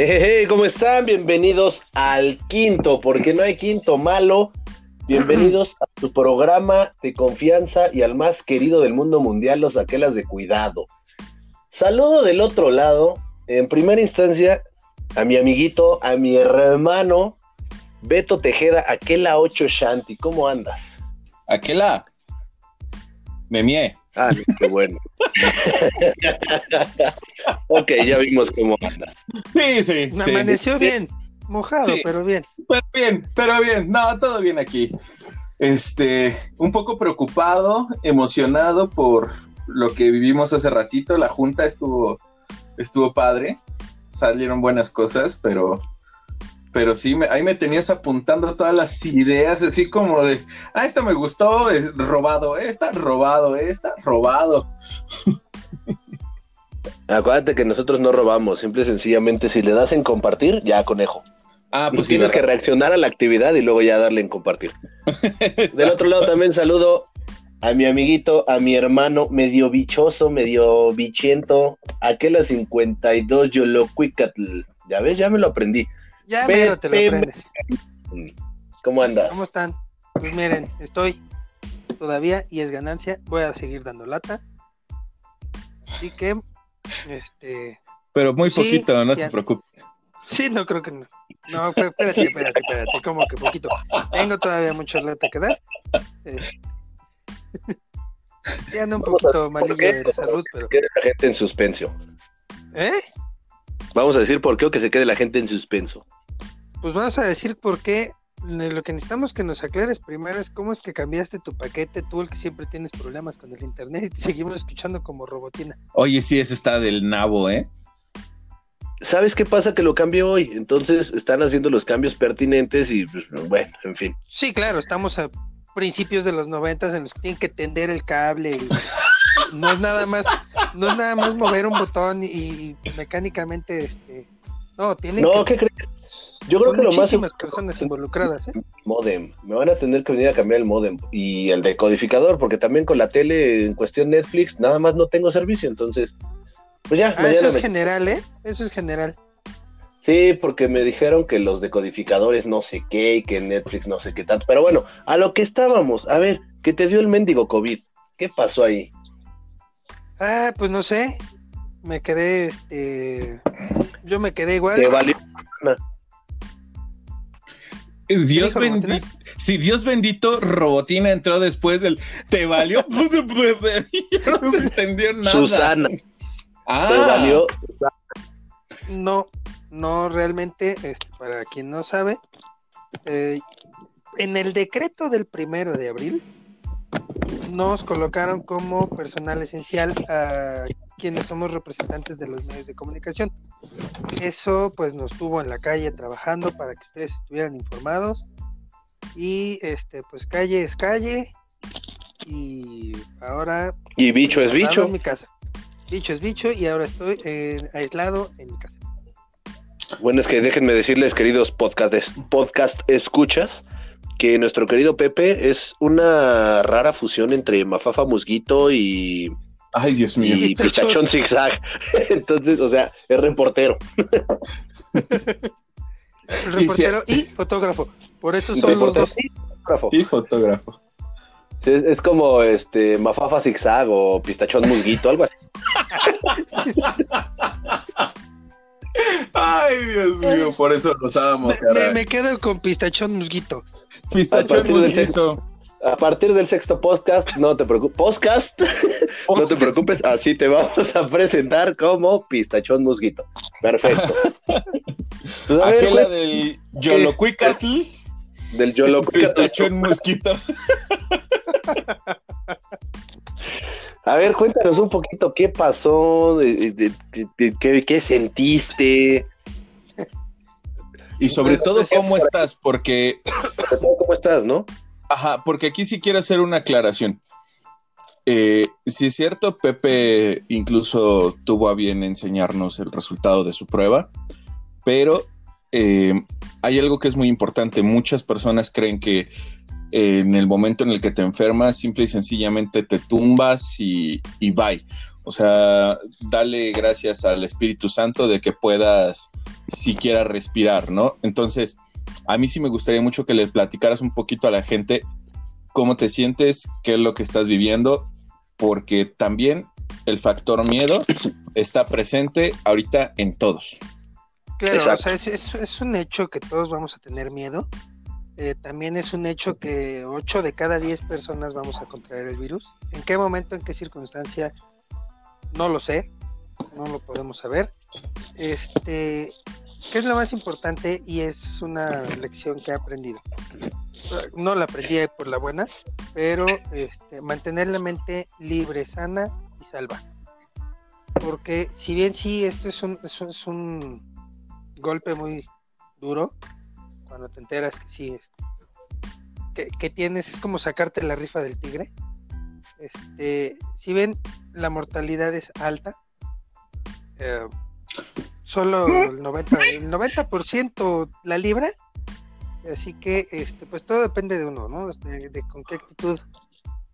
Hey, ¿Cómo están? Bienvenidos al quinto, porque no hay quinto malo. Bienvenidos a tu programa de confianza y al más querido del mundo mundial, los aquelas de cuidado. Saludo del otro lado, en primera instancia, a mi amiguito, a mi hermano, Beto Tejeda, Aquela 8 Shanti. ¿Cómo andas? Aquela. Me Ah, qué bueno. ok, ya vimos cómo andas. Sí, sí. Me amaneció bien, mojado, Sí. pero bien. Pero bien, pero bien. No, todo bien aquí. Este, un poco preocupado, emocionado por lo que vivimos hace ratito. La junta estuvo, estuvo padre. Salieron buenas cosas, pero, pero sí, me- ahí me tenías apuntando todas las ideas, así como de, ah, esta me gustó, es robado, esta robado, esta robado. Acuérdate que nosotros no robamos, simple y sencillamente si le das en compartir, ya conejo. Ah, Pues sí, tienes que reaccionar a la actividad y luego ya darle en compartir. Del otro lado también saludo a mi amiguito, a mi hermano medio bichoso, medio bichiento, aquel 52 Yolocuicatl. Ya ves, ya me lo aprendí. Ya Pe- mero te lo aprendes. ¿Cómo andas? ¿Cómo están? Pues miren, estoy todavía y es ganancia. Voy a seguir dando lata. Así que, este, Pero muy Sí, poquito, no ya. te preocupes. sí, no creo que no. No, pero espérate, espérate, espérate, como que poquito. Tengo todavía mucha lata que dar. Eh, ya ando un Vamos poquito malillo de salud, pero. Quede la gente en suspenso. ¿Eh? Vamos a decir por qué o que se quede la gente en suspenso. Pues vamos a decir por qué. Eh, Lo que necesitamos que nos aclares primero es cómo es que cambiaste tu paquete, tú el que siempre tienes problemas con el internet y te seguimos escuchando como robotina. Oye, sí, ese está del nabo, ¿eh? ¿Sabes qué pasa? Que lo cambió hoy. Entonces están haciendo los cambios pertinentes y pues, bueno, en fin. Sí, claro, estamos a principios de los noventas en los que tienen que tender el cable y no es nada más, no es nada más mover un botón y mecánicamente este no, tienen No, que ¿qué crees? Yo creo que lo más personas involucradas, ¿eh? modem. Me van a tener que venir a cambiar el modem y el decodificador, porque también con la tele en cuestión Netflix nada más no tengo servicio, entonces pues ya, Ah, mañana eso es me- general, ¿eh? Eso es general. Sí, porque me dijeron que los decodificadores no sé qué y que Netflix no sé qué tanto, pero bueno, a lo que estábamos, a ver, que te dio el mendigo COVID, ¿qué pasó ahí? Ah, pues no sé. Me quedé, este, yo me quedé igual. ¿Te valió? Dios bendito. Sí, Dios bendito, Robotina entró después del. Te valió. Ya no se entendió nada. Susana, Ah, te valió. No, no realmente, este, para quien no sabe, eh, en el decreto del primero de abril nos colocaron como personal esencial a quienes somos representantes de los medios de comunicación. Eso pues nos tuvo en la calle trabajando para que ustedes estuvieran informados y este pues calle es calle y ahora Y bicho es bicho. en mi casa. Bicho es bicho y ahora estoy eh, aislado en mi casa. Bueno, es que déjenme decirles, queridos podcast, podcast escuchas, que nuestro querido Pepe es una rara fusión entre Mafafa Musguito y, Ay, Dios mío. y Pistachón Zigzag. Entonces, o sea, es reportero. Reportero y fotógrafo. Por eso son los reportero dos. y fotógrafo. Y fotógrafo. Es, es como este Mafafa Zigzag o Pistachón Musguito, algo así. Ay, Dios mío, por eso los amo, Me, me, caray. me quedo con pistachón musguito. Del musguito. A partir del sexto podcast, no te preocupes. Podcast, no te preocupes, así te vamos a presentar como Pistachón Musguito. Perfecto. Pues, ver, Aquella güey, del Yolocuicatl. del Yolo Pistachón mosquito. A ver, cuéntanos un poquito qué pasó, de- qué, qué sentiste, Y sobre todo, ¿cómo estás? Porque, sobre todo, cómo estás, ¿no? ajá, porque aquí sí quiero hacer una aclaración. Eh, sí es cierto, Pepe incluso tuvo a bien enseñarnos el resultado de su prueba, pero eh, hay algo que es muy importante. Muchas personas creen que en el momento en el que te enfermas, simple y sencillamente te tumbas y, y bye. O sea, dale gracias al Espíritu Santo de que puedas siquiera respirar, ¿no? Entonces, a mí sí me gustaría mucho que le platicaras un poquito a la gente cómo te sientes, qué es lo que estás viviendo, porque también el factor miedo está presente ahorita en todos. Claro, o sea, es, un hecho que todos vamos a tener miedo. Eh, también es un hecho que 8 de cada 10 personas vamos a contraer el virus. ¿En qué momento, en qué circunstancia? No lo sé, no lo podemos saber. Este, ¿Qué es lo más importante? Y es una lección que he aprendido. No la aprendí por la buena, pero este, mantener la mente libre, sana y salva. Porque si bien sí, esto es un, es un golpe muy duro, cuando te enteras que sí, que, que, tienes, es como sacarte la rifa del tigre. Este, si bien la mortalidad es alta, eh, solo el 90%, el 90 la libra, así que este, pues todo depende de uno, ¿no? De, de con qué actitud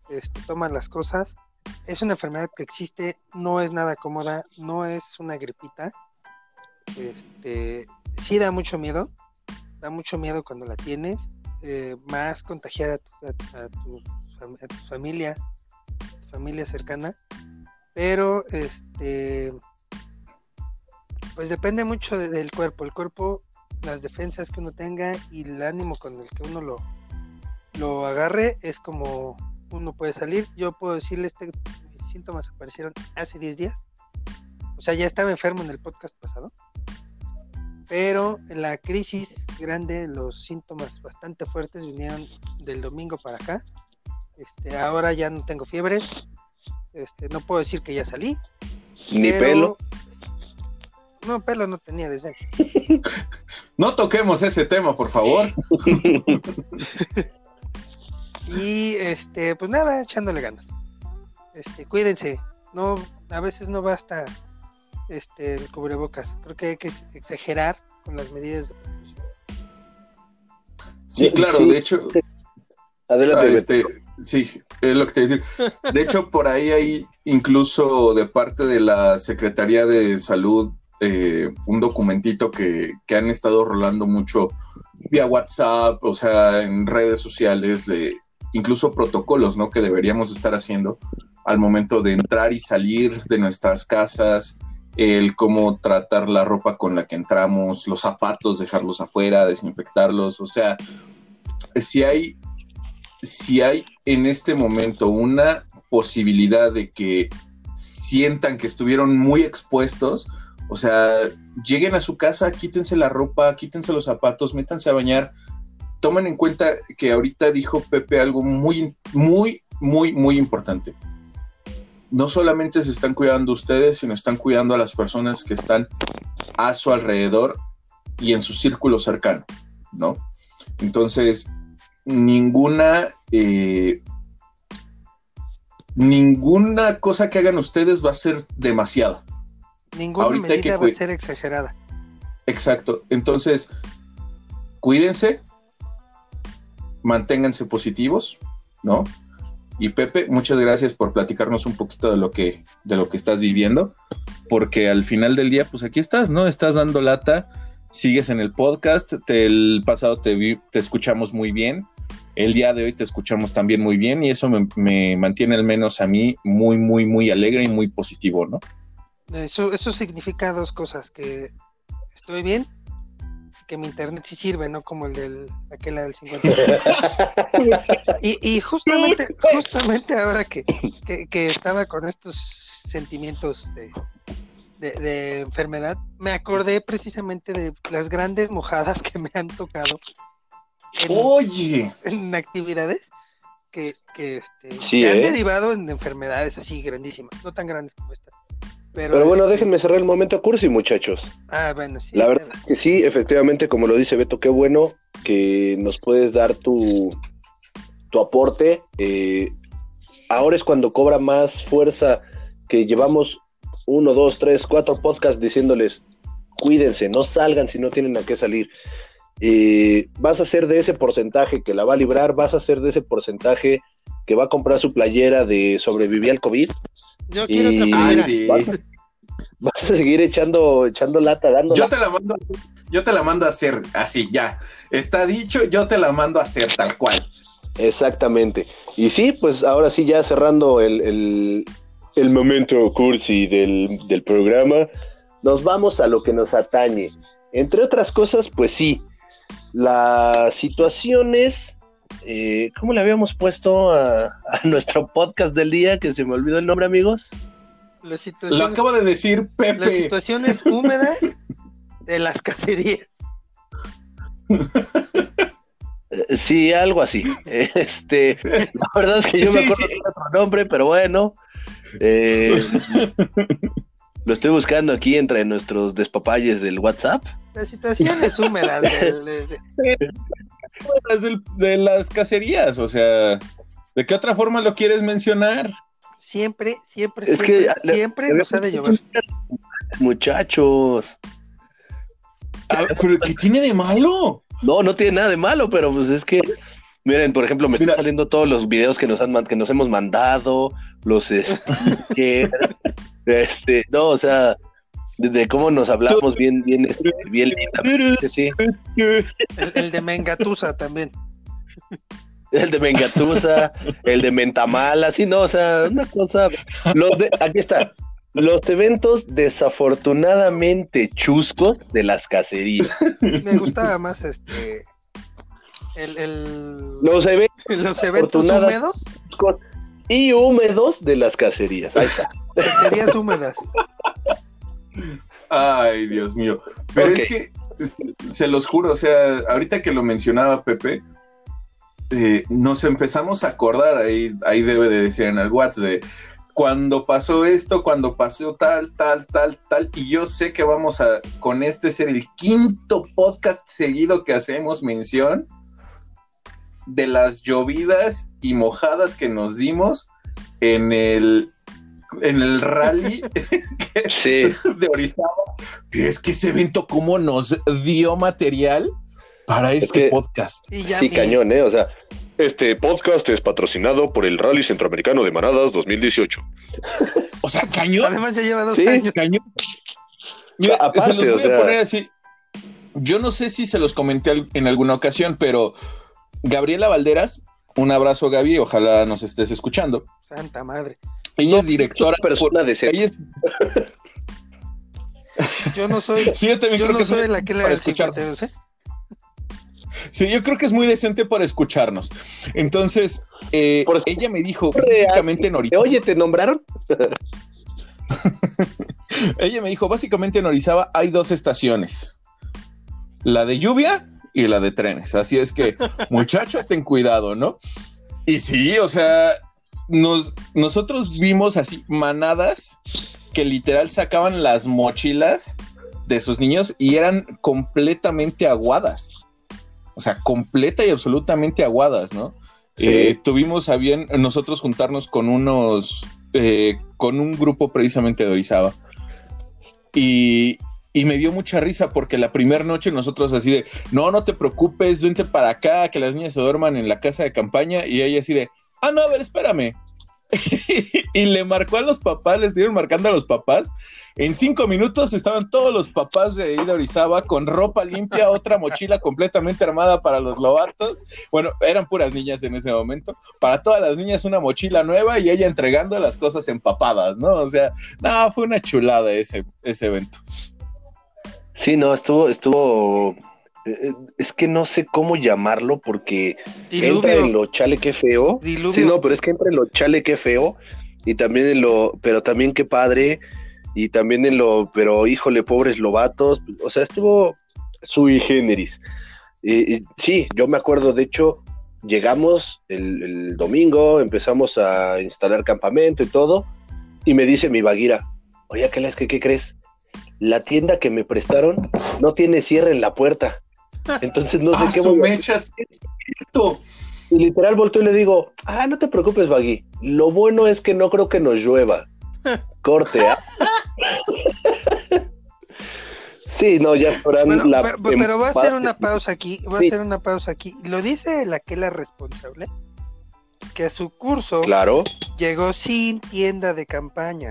este, toman las cosas. Es una enfermedad que existe, no es nada cómoda, no es una gripita. Este, sí da mucho miedo, da mucho miedo cuando la tienes, eh, más contagiar a tu, a tu familia, familia cercana, pero este pues depende mucho del cuerpo, el cuerpo, las defensas que uno tenga y el ánimo con el que uno lo, lo agarre es como uno puede salir. Yo puedo decirle, este, mis síntomas aparecieron hace 10 días. O sea, ya estaba enfermo en el podcast pasado. Pero la crisis grande, los síntomas bastante fuertes vinieron del domingo para acá. Este, ahora ya no tengo fiebre. Este, no puedo decir que ya salí. Ni pelo. No, pelo no tenía desde aquí. no toquemos ese tema, por favor. y este, pues nada, echándole ganas. Este, cuídense. No, a veces no basta este el cubrebocas. Creo que hay que exagerar con las medidas de Sí, claro, de hecho. Adelante. Ah, este, sí, es lo que te voy a decir. De hecho, por ahí hay incluso de parte de la Secretaría de Salud eh, un documentito que, han estado rolando mucho vía WhatsApp, o sea, en redes sociales, de incluso protocolos, ¿no? Que deberíamos estar haciendo al momento de entrar y salir de nuestras casas, el cómo tratar la ropa con la que entramos, los zapatos, dejarlos afuera, desinfectarlos, o sea, si hay, si hay en este momento una posibilidad de que sientan que estuvieron muy expuestos, o sea, lleguen a su casa, quítense la ropa, quítense los zapatos, métanse a bañar. Tomen en cuenta que ahorita dijo Pepe algo muy, muy, muy, muy importante. No solamente se están cuidando ustedes, sino están cuidando a las personas que están a su alrededor y en su círculo cercano, ¿no? Entonces, ninguna, eh, ninguna cosa que hagan ustedes va a ser demasiado. Ninguna medida va a ser exagerada. Exacto. Entonces, cuídense, manténganse positivos, ¿no? Y Pepe, muchas gracias por platicarnos un poquito de lo que, de lo que estás viviendo, porque al final del día, pues aquí estás, ¿no? Estás dando lata, sigues en el podcast, el pasado te, te escuchamos muy bien, el día de hoy te escuchamos también muy bien y eso me, me mantiene al menos a mí muy, muy, muy alegre y muy positivo, ¿no? Eso, eso significa dos cosas, que estoy bien, que mi internet sí sirve, no como el del aquel del 50. y, y justamente, justamente ahora que, que, estaba con estos sentimientos de, de, enfermedad, me acordé precisamente de las grandes mojadas que me han tocado. Oye, en actividades que, que, este, han ¿eh? derivado en enfermedades así grandísimas, no tan grandes como esta. Pero, bueno, este, déjenme cerrar el momento cursi, muchachos. Ah, bueno, sí. La verdad es que sí, efectivamente, como lo dice Beto, qué bueno que nos puedes dar tu, tu aporte. Eh, ahora es cuando cobra más fuerza que llevamos uno, dos, tres, cuatro podcasts diciéndoles, cuídense, no salgan si no tienen a qué salir. eh, vas a ser de ese porcentaje que la va a librar, vas a ser de ese porcentaje que va a comprar su playera de sobreviví al COVID. Yo quiero Y- otra Ah, sí. vas, vas a seguir echando, echando lata, dando Yo te la mando, yo te la mando a hacer así, ya. Está dicho, yo te la mando a hacer tal cual. Exactamente. Y sí, pues ahora sí, ya cerrando el, el- el momento cursi del, del programa, nos vamos a lo que nos atañe. Entre otras cosas, pues sí, las situaciones, eh, ¿cómo le habíamos puesto a, a nuestro podcast del día? Que se me olvidó el nombre, amigos. Las Lo acaba de decir las Pepe. situaciones húmedas de las cacerías. Eh, Sí, algo así. Este, la verdad es que yo me acuerdo sí. de otro nombre, pero bueno. Eh, lo estoy buscando aquí entre nuestros despapalles del WhatsApp. Las situaciones húmedas del- de- de- Las del- de las cacerías, o sea, ¿de qué otra forma lo quieres mencionar? siempre, siempre, Es que siempre, le- siempre nos ha de llover. Muchachos. Ah, ¿Pero qué tiene de malo? No, no tiene nada de malo, pero pues es que, miren, por ejemplo, me Mira. están saliendo todos los videos que nos han que nos hemos mandado, los este, este, no, o sea, desde cómo nos hablamos bien, bien, este, bien sí. El, el de Mengatusa también. El de Mengatusa, el de Mentamala, sí, no, o sea, una cosa. Los de, aquí está. Los eventos desafortunadamente chuscos de las cacerías. Me gustaba más este. El, el- Los eventos los eventos afortunada- húmedos, y húmedos de las cacerías. Ahí está. cacerías húmedas. Ay, Dios mío. Pero Ok. es que, es que se los juro, o sea, ahorita que lo mencionaba Pepe, eh, nos empezamos a acordar, ahí, ahí debe de decir en el WhatsApp, de cuando pasó esto, cuando pasó tal, tal, tal, tal, y yo sé que vamos a, con este ser el quinto podcast seguido que hacemos mención de las llovidas y mojadas que nos dimos en el, en el rally Sí. de Orizaba. Es que ese evento, ¿cómo nos dio material para este que- podcast? Sí, cañón, ¿eh? O sea, este podcast es patrocinado por el Rally Centroamericano de Manadas 2018. O sea, cañón, Además ya lleva dos Sí. años. cañón. Mira, Aparte, se los o voy sea- a poner así. Yo no sé si se los comenté en alguna ocasión, pero Gabriela Valderas, un abrazo Gaby, ojalá nos estés escuchando. Santa madre. Ella es directora. Una persona de ella es- Yo no soy. sí, yo también Yo creo no que es soy muy la que le para escuchar. 52, ¿eh? Sí, yo creo que es muy decente para escucharnos. Entonces, eh, Por- ella me dijo Real. básicamente en Orizaba. Oye, ¿te nombraron? Ella me dijo, básicamente en Orizaba hay dos estaciones. La de lluvia y la de trenes. Así es que, muchacho, ten cuidado, ¿no? Y sí, o sea, nos, nosotros vimos así manadas que literal sacaban las mochilas de sus niños y eran completamente aguadas. O sea, completa y absolutamente aguadas, ¿no? Sí. Eh, tuvimos a bien nosotros juntarnos con unos, eh, con un grupo precisamente de Orizaba. Y, y me dio mucha risa porque la primera noche nosotros así de, no, no te preocupes, vente para acá, que las niñas se duerman en la casa de campaña. Y ella así de, ah, no, a ver, espérame. y le marcó a los papás, le estuvieron marcando a los papás. En cinco minutos estaban todos los papás de Ida Orizaba con ropa limpia, otra mochila completamente armada para los lobatos. Bueno, eran puras niñas en ese momento. Para todas las niñas una mochila nueva y ella entregando las cosas empapadas, ¿no? O sea, no, fue una chulada ese, ese evento. Sí, no, estuvo, estuvo. eh, Es que no sé cómo llamarlo porque entra en lo chale que feo. Diluvio. Sí, no, pero es que entra en lo chale que feo y también en lo, pero también qué padre y también en lo, pero híjole, pobres lobatos. O sea, estuvo sui generis. Y, y sí, yo me acuerdo, de hecho, llegamos el, el domingo, empezamos a instalar campamento y todo, y me dice mi vaguira, oye, ¿qué, ¿qué, qué crees? La tienda que me prestaron no tiene cierre en la puerta. Entonces no sé ah, qué su voy a mecha, sí es cierto. y literal volteo y le digo, ah, no te preocupes, Bagui. Lo bueno es que no creo que nos llueva. Corte. ¿ah? Sí, no, ya fueran Bueno, la pero, pero va a hacer una pausa aquí, va a hacer una pausa aquí. Lo dice la que la responsable, que a su curso Claro. llegó sin tienda de campaña.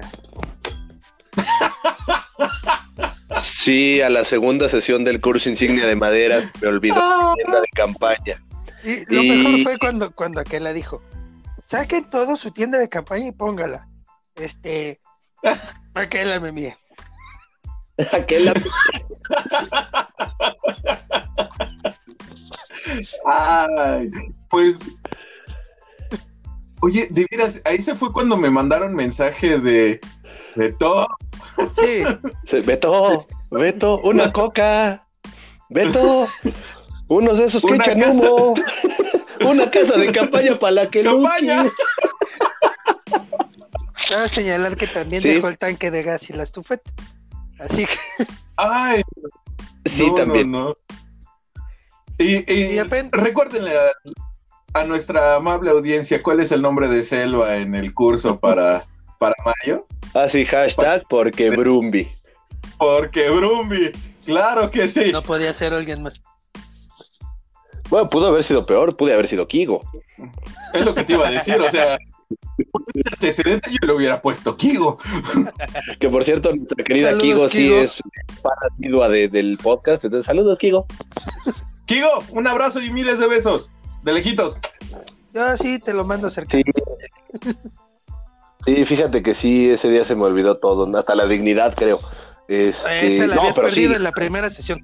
Sí, a la segunda sesión del curso insignia de madera me olvidó la tienda de campaña. Y lo Y- mejor fue cuando, cuando aquella dijo, saquen todo su tienda de campaña y póngala. Este, aquella me mía. Aquel Ay, pues. Oye, de veras, ahí se fue cuando me mandaron mensaje de. De todo. Sí, Beto, Beto, una coca. Beto, unos de esos que Una echan casa- humo. Una casa de campaña para la que ¡Campaña! cabe señalar que también Sí. dejó el tanque de gas y la estufeta. Así que, Ay, Sí, no, también. No, no. Y, y recuérdenle a, a nuestra amable audiencia cuál es el nombre de Selva en el curso para, para Mario. Así, hashtag porque Brumbi. Porque Brumbi, claro que sí. no podía ser alguien más. Bueno, pudo haber sido peor, pude haber sido Kigo. Es lo que te iba a decir, o sea, un antecedente yo le hubiera puesto Kigo. Que por cierto, nuestra querida Saludos, Kigo sí es parasidua de, del podcast. Entonces, saludos, Kigo. Kigo, un abrazo y miles de besos. De lejitos. Yo sí te lo mando cerca. Sí. Sí, fíjate que sí, ese día se me olvidó todo, hasta la dignidad, creo. Este, Esa la no, pero sí, perdido en la primera sesión.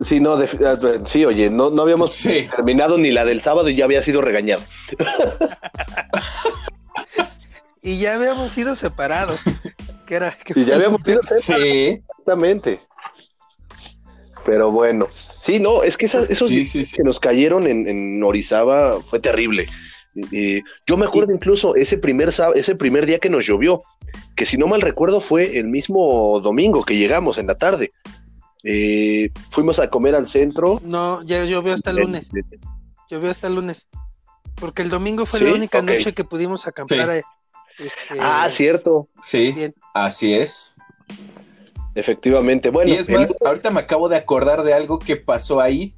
sí, no, de- ah, sí, oye, no, no habíamos Sí. terminado ni la del sábado y ya había sido regañado. Y ya habíamos sido separados. Que era, que Y ya habíamos sido Sí, exactamente. Pero bueno, sí, no, es que esas- esos sí, sí, sí. que nos cayeron en, en Orizaba fue terrible. Eh, yo me acuerdo incluso ese primer, ese primer día que nos llovió, que si no mal recuerdo fue el mismo domingo que llegamos en la tarde. Eh, fuimos a comer al centro. No, ya llovió hasta el lunes. Llovió hasta el lunes. Porque el domingo fue ¿Sí? la única noche que pudimos acampar. Sí. eh, este, Ah, cierto, Sí, bien. así es. efectivamente. Bueno, y es el- más, ahorita me acabo de acordar de algo que pasó ahí.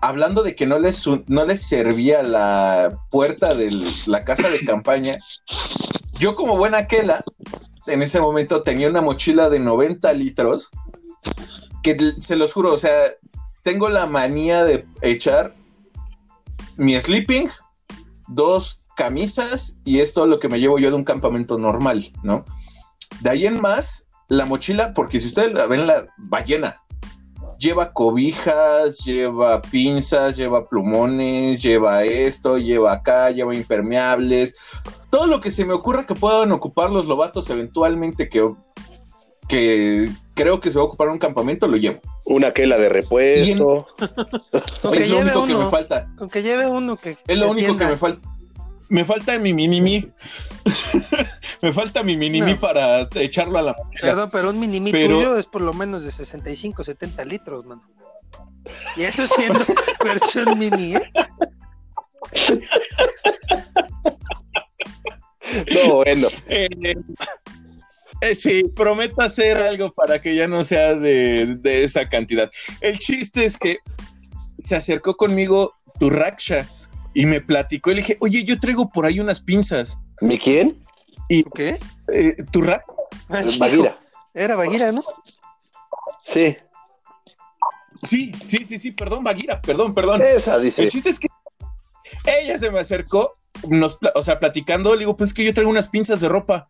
Hablando de que no les, no les servía la puerta de la casa de campaña. Yo como buena aquela, en ese momento tenía una mochila de 90 litros. Que se los juro, o sea, tengo la manía de echar mi sleeping, dos camisas y es todo lo que me llevo yo de un campamento normal, ¿no? De ahí en más, la mochila, porque si ustedes la ven, la va llena. Lleva cobijas, lleva pinzas, lleva plumones, lleva esto, lleva acá, lleva impermeables. Todo lo que se me ocurra que puedan ocupar los lobatos eventualmente que, que creo que se va a ocupar un campamento, lo llevo. una quela de repuesto. Con que es lo lleve único que uno. me falta. Con que lleve uno que. Es lo único que me falta. Me falta mi mini me falta mi mini No. para echarlo a la mochila. Perdón, pero un mini Pero- tuyo es por lo menos de 65, 70 litros, mano. Y eso siendo versión mini, ¿eh? No, bueno. Eh, eh, sí, prometo hacer algo para que ya no sea de, de esa cantidad. El chiste es que se acercó conmigo tu Raksha y me platicó y le dije, oye, yo traigo por ahí unas pinzas. ¿Mi quién? ¿Qué? Eh, tu Ah. Era Baguira, ¿no? Sí, Sí, sí, sí, sí, perdón, Baguira, perdón, perdón. esa dice. El chiste es que ella se me acercó, nos, o sea, platicando, le digo, pues es que yo traigo unas pinzas de ropa.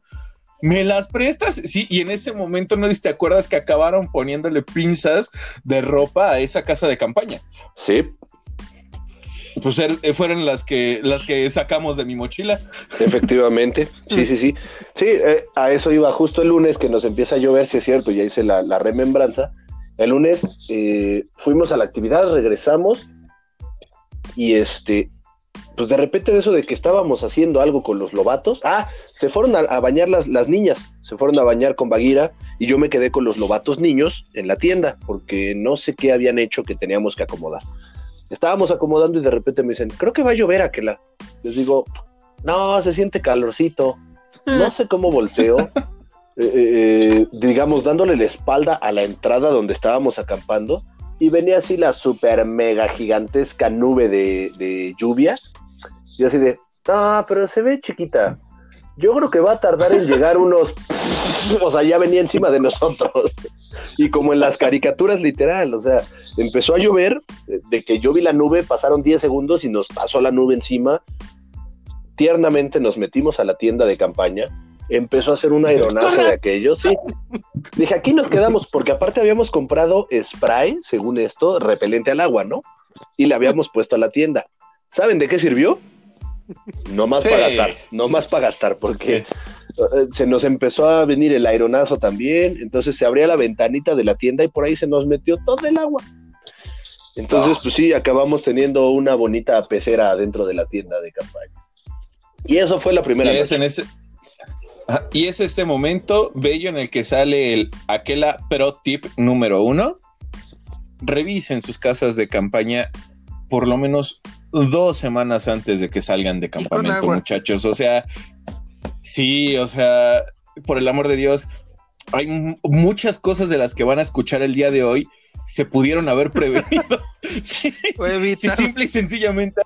¿Me las prestas? Sí, y en ese momento no sé si te acuerdas que acabaron poniéndole pinzas de ropa a esa casa de campaña. Sí, Pues er- eh, fueron las que, las que sacamos de mi mochila. Efectivamente, sí, sí, sí. Sí, eh, a eso iba justo el lunes que nos empieza a llover, si es cierto, ya hice la, la remembranza. El lunes eh, fuimos a la actividad, regresamos y este, pues de repente de eso de que estábamos haciendo algo con los lobatos, ah, se fueron a, a bañar las, las niñas, se fueron a bañar con Baguira y yo me quedé con los lobatos niños en la tienda porque no sé qué habían hecho que teníamos que acomodar. Estábamos acomodando y de repente me dicen, creo que va a llover aquella. Les digo, no, se siente calorcito. No sé cómo volteo eh, eh, digamos, dándole la espalda a la entrada donde estábamos acampando y venía así la super mega gigantesca nube de, de lluvia. Y así de, ah, pero se ve chiquita. Yo creo que va a tardar en llegar unos. O sea, ya venía encima de nosotros. Y como en las caricaturas, literal. O sea, empezó a llover. De que yo vi la nube, pasaron 10 segundos y nos pasó la nube encima. Tiernamente nos metimos a la tienda de campaña. Empezó a hacer un aeronazo de aquellos. Sí. Dije, aquí nos quedamos, porque aparte habíamos comprado spray, según esto, repelente al agua, ¿no? Y le habíamos puesto a la tienda. ¿Saben de qué sirvió? No más Sí. para gastar, no más para gastar, porque eh, se nos empezó a venir el aeronazo también, entonces se abría la ventanita de la tienda y por ahí se nos metió todo el agua. Entonces, Ah. pues sí, acabamos teniendo una bonita pecera dentro de la tienda de campaña. Y eso fue la primera Y es, noche. en ese, Ajá, y es este momento bello en el que sale el Aquela Pro Tip número uno. Revisen sus casas de campaña por lo menos dos semanas antes de que salgan de campamento, muchachos. O sea, sí, o sea, por el amor de Dios, hay muchas cosas de las que van a escuchar el día de hoy se pudieron haber prevenido. evitar. si simple y sencillamente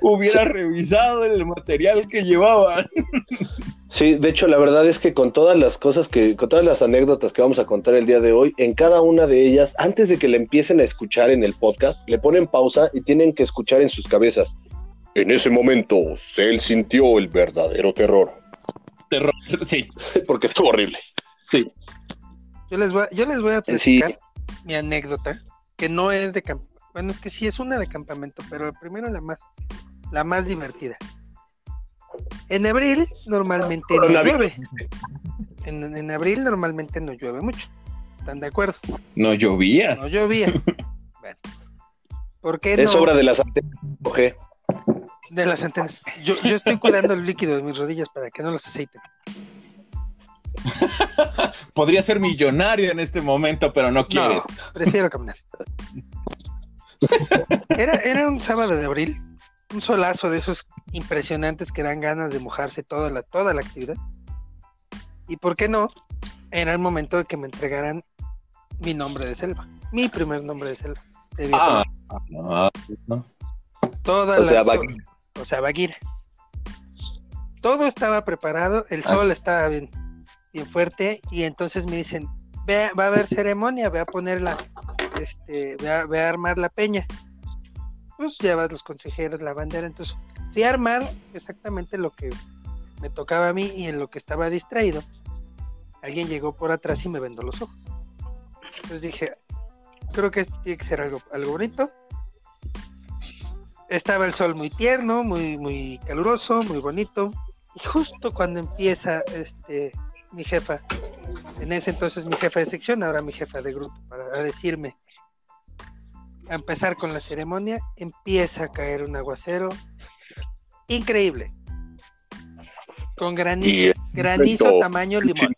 hubiera revisado el material que llevaban. Sí, de hecho, la verdad es que con todas las cosas que, con todas las anécdotas que vamos a contar el día de hoy, en cada una de ellas, antes de que le empiecen a escuchar en el podcast, le ponen pausa y tienen que escuchar en sus cabezas. En ese momento, Cell sintió el verdadero terror, Terror, sí. porque estuvo horrible. Yo les voy a, yo les voy a Sí. platicar mi anécdota, que no es de campamento. Bueno, es que sí es una de campamento, pero primero la más, la más divertida. En abril normalmente no llueve. En, en abril normalmente no llueve mucho. ¿Están de acuerdo? No llovía. No llovía. Bueno. ¿Por qué Es no? obra de las antenas 5G. De las antenas. Yo, yo estoy cuidando el líquido de mis rodillas para que no los aceiten. Podría ser millonario en este momento, pero no quieres. No, prefiero caminar. Era, era un sábado de abril, un solazo de esos impresionantes que dan ganas de mojarse toda la, toda la actividad. Y por qué no, era el momento de que me entregaran mi nombre de selva, mi primer nombre de selva. de. Ah, ah, no. Toda O sea, la- o. Todo estaba preparado, el Ah, sol estaba bien, bien fuerte y entonces me dicen, ve, va a haber ceremonia, ve a ponerla, este, ve a, ve a armar la peña. Pues llevas los consejeros, la bandera, entonces fui a armar exactamente lo que me tocaba a mí y en lo que estaba distraído. Alguien llegó por atrás y me vendó los ojos. Entonces dije, creo que tiene que ser algo, algo bonito. Estaba el sol muy tierno, muy, muy caluroso, muy bonito. Y justo cuando empieza este mi jefa, en ese entonces mi jefa de sección, ahora mi jefa de grupo, para decirme, a empezar con la ceremonia, empieza a caer un aguacero increíble. Con granizo, granizo tamaño limón.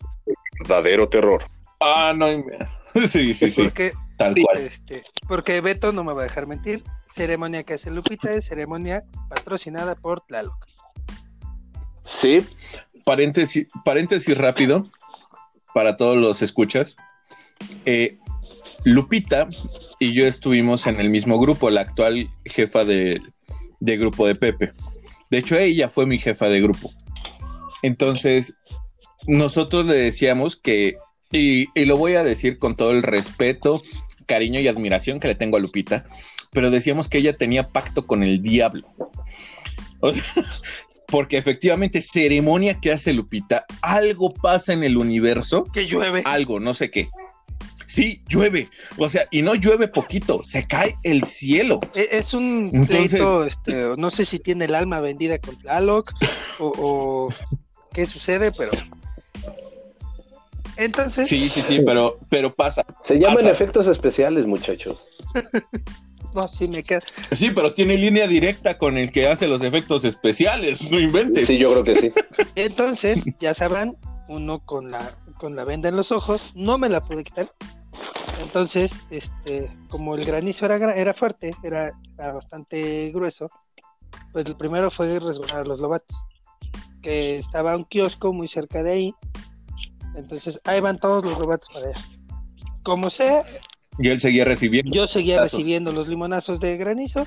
verdadero terror. Ah, no. Sí, sí, sí. Porque, Tal cual. este, porque Beto no me va a dejar mentir. Ceremonia que hace Lupita es ceremonia patrocinada por Tlaloc. Sí, Paréntesis, paréntesis rápido para todos los escuchas. Eh, Lupita y yo estuvimos en el mismo grupo, la actual jefa de, de grupo de Pepe. De hecho, ella fue mi jefa de grupo. Entonces, nosotros le decíamos que, y, y lo voy a decir con todo el respeto, cariño y admiración que le tengo a Lupita, pero decíamos que ella tenía pacto con el diablo. O sea, porque efectivamente, ceremonia que hace Lupita, algo pasa en el universo, Que llueve. algo, no sé qué. Sí, llueve. O sea, y no llueve poquito, se cae el cielo. E- Es un Entonces- pleito, este, no sé si tiene el alma vendida con Tlaloc o, o qué sucede, pero entonces Sí, sí, sí, pero, pero pasa. se llaman Pasa. efectos especiales, muchachos. no, sí me queda. Sí, pero tiene línea directa con el que hace los efectos especiales, no inventes. Sí, yo creo que sí. Entonces, ya sabrán, uno con la con la venda en los ojos, no me la pude quitar. Entonces, este, como el granizo era era fuerte, era, era bastante grueso, pues el primero fue resguardar los lobatos, que estaba un kiosco muy cerca de ahí, Entonces ahí van todos los lobatos para allá. Como sea, y él seguía recibiendo. yo seguía recibiendo los limonazos de granizo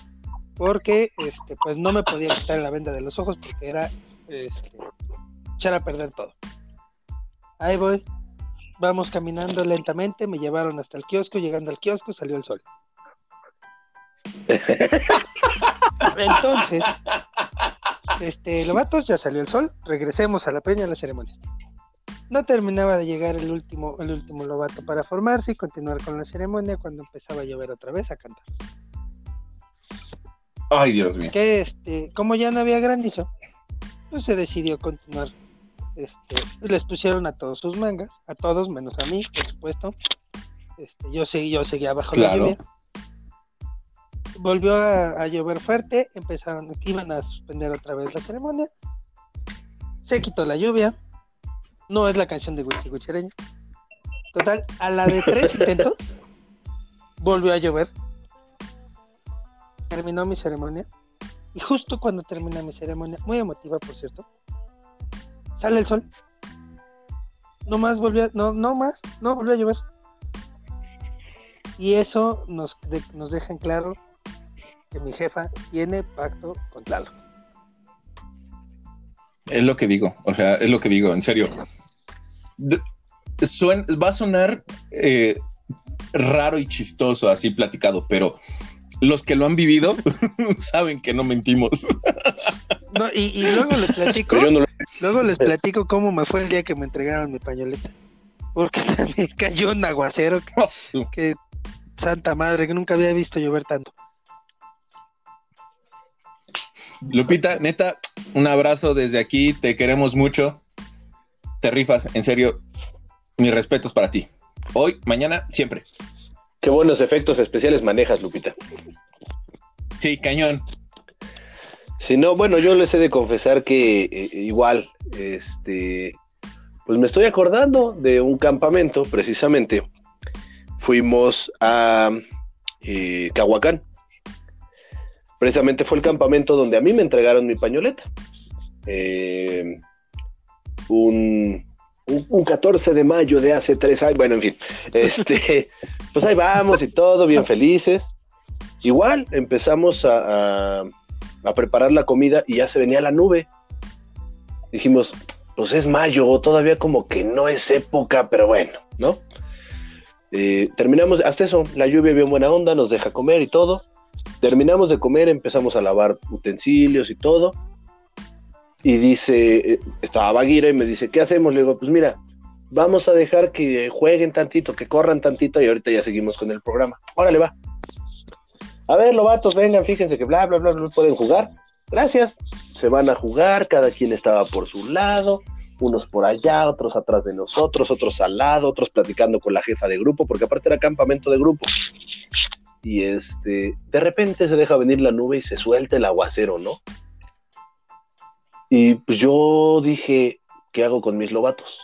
porque este, pues no me podía quitar la venda de los ojos porque era este, echar a perder todo. Ahí voy, vamos caminando lentamente, me llevaron hasta el kiosco, llegando al kiosco salió el sol. Entonces, este, Lobatos, ya salió el sol, regresemos a la peña a la ceremonia. No terminaba de llegar el último, el último Lobato para formarse y continuar con la ceremonia cuando empezaba a llover otra vez a cantar. Ay, Dios mío. Que este, como ya no había granizo, pues se decidió continuar. Este, les pusieron a todos sus mangas, a todos menos a mí, por supuesto. Este, yo seguí, yo seguía bajo la lluvia. Volvió a, a llover fuerte, empezaron, iban a suspender otra vez la ceremonia. Se quitó la lluvia. No es la canción de Gucci Guchireño. Total, a la de tres intentos, volvió a llover. Terminó mi ceremonia. Y justo cuando termina mi ceremonia, muy emotiva por cierto, sale el sol. No más volvió, a- no, no más, no volvió a llover. Y eso nos, de- nos deja en claro que mi jefa tiene pacto con Tlaloc. Es lo que digo, o sea, es lo que digo, en serio. De- suen- va a sonar eh, raro y chistoso así platicado, pero los que lo han vivido saben que no mentimos. No, y, y luego les platico, Pero yo no lo- luego les platico cómo me fue el día que me entregaron mi pañoleta. Porque también cayó un aguacero Tú. que santa madre, que nunca había visto llover tanto. Lupita, neta, un abrazo desde aquí, te queremos mucho. Te rifas, en serio, mis respetos para ti. Hoy, mañana, siempre. Qué buenos efectos especiales manejas, Lupita. Sí, cañón. Si no, bueno, yo les he de confesar que eh, igual, este, pues me estoy acordando de un campamento, precisamente. Fuimos a eh, Cahuacán. Precisamente fue el campamento donde a mí me entregaron mi pañoleta. Eh, un, un, un 14 de mayo de hace tres años, bueno, en fin, este, pues ahí vamos y todo, bien felices. Igual empezamos a, a a preparar la comida y ya se venía la nube. Dijimos, pues es mayo, todavía como que no es época, pero bueno, ¿no? Eh, terminamos, hasta eso, la lluvia bien buena onda, nos deja comer y todo. Terminamos de comer, empezamos a lavar utensilios y todo. Y dice, eh, estaba Baguira y me dice, ¿qué hacemos? Le digo, pues mira, vamos a dejar que jueguen tantito, que corran tantito y ahorita ya seguimos con el programa. Órale, va. A ver, lobatos, vengan, fíjense que bla, bla, bla, bla, pueden jugar. Gracias. Se van a jugar, cada quien estaba por su lado, unos por allá, otros atrás de nosotros, otros al lado, otros platicando con la jefa de grupo, porque aparte era campamento de grupo. Y este, de repente se deja venir la nube y se suelta el aguacero, ¿no? Y pues yo dije, ¿qué hago con mis lobatos?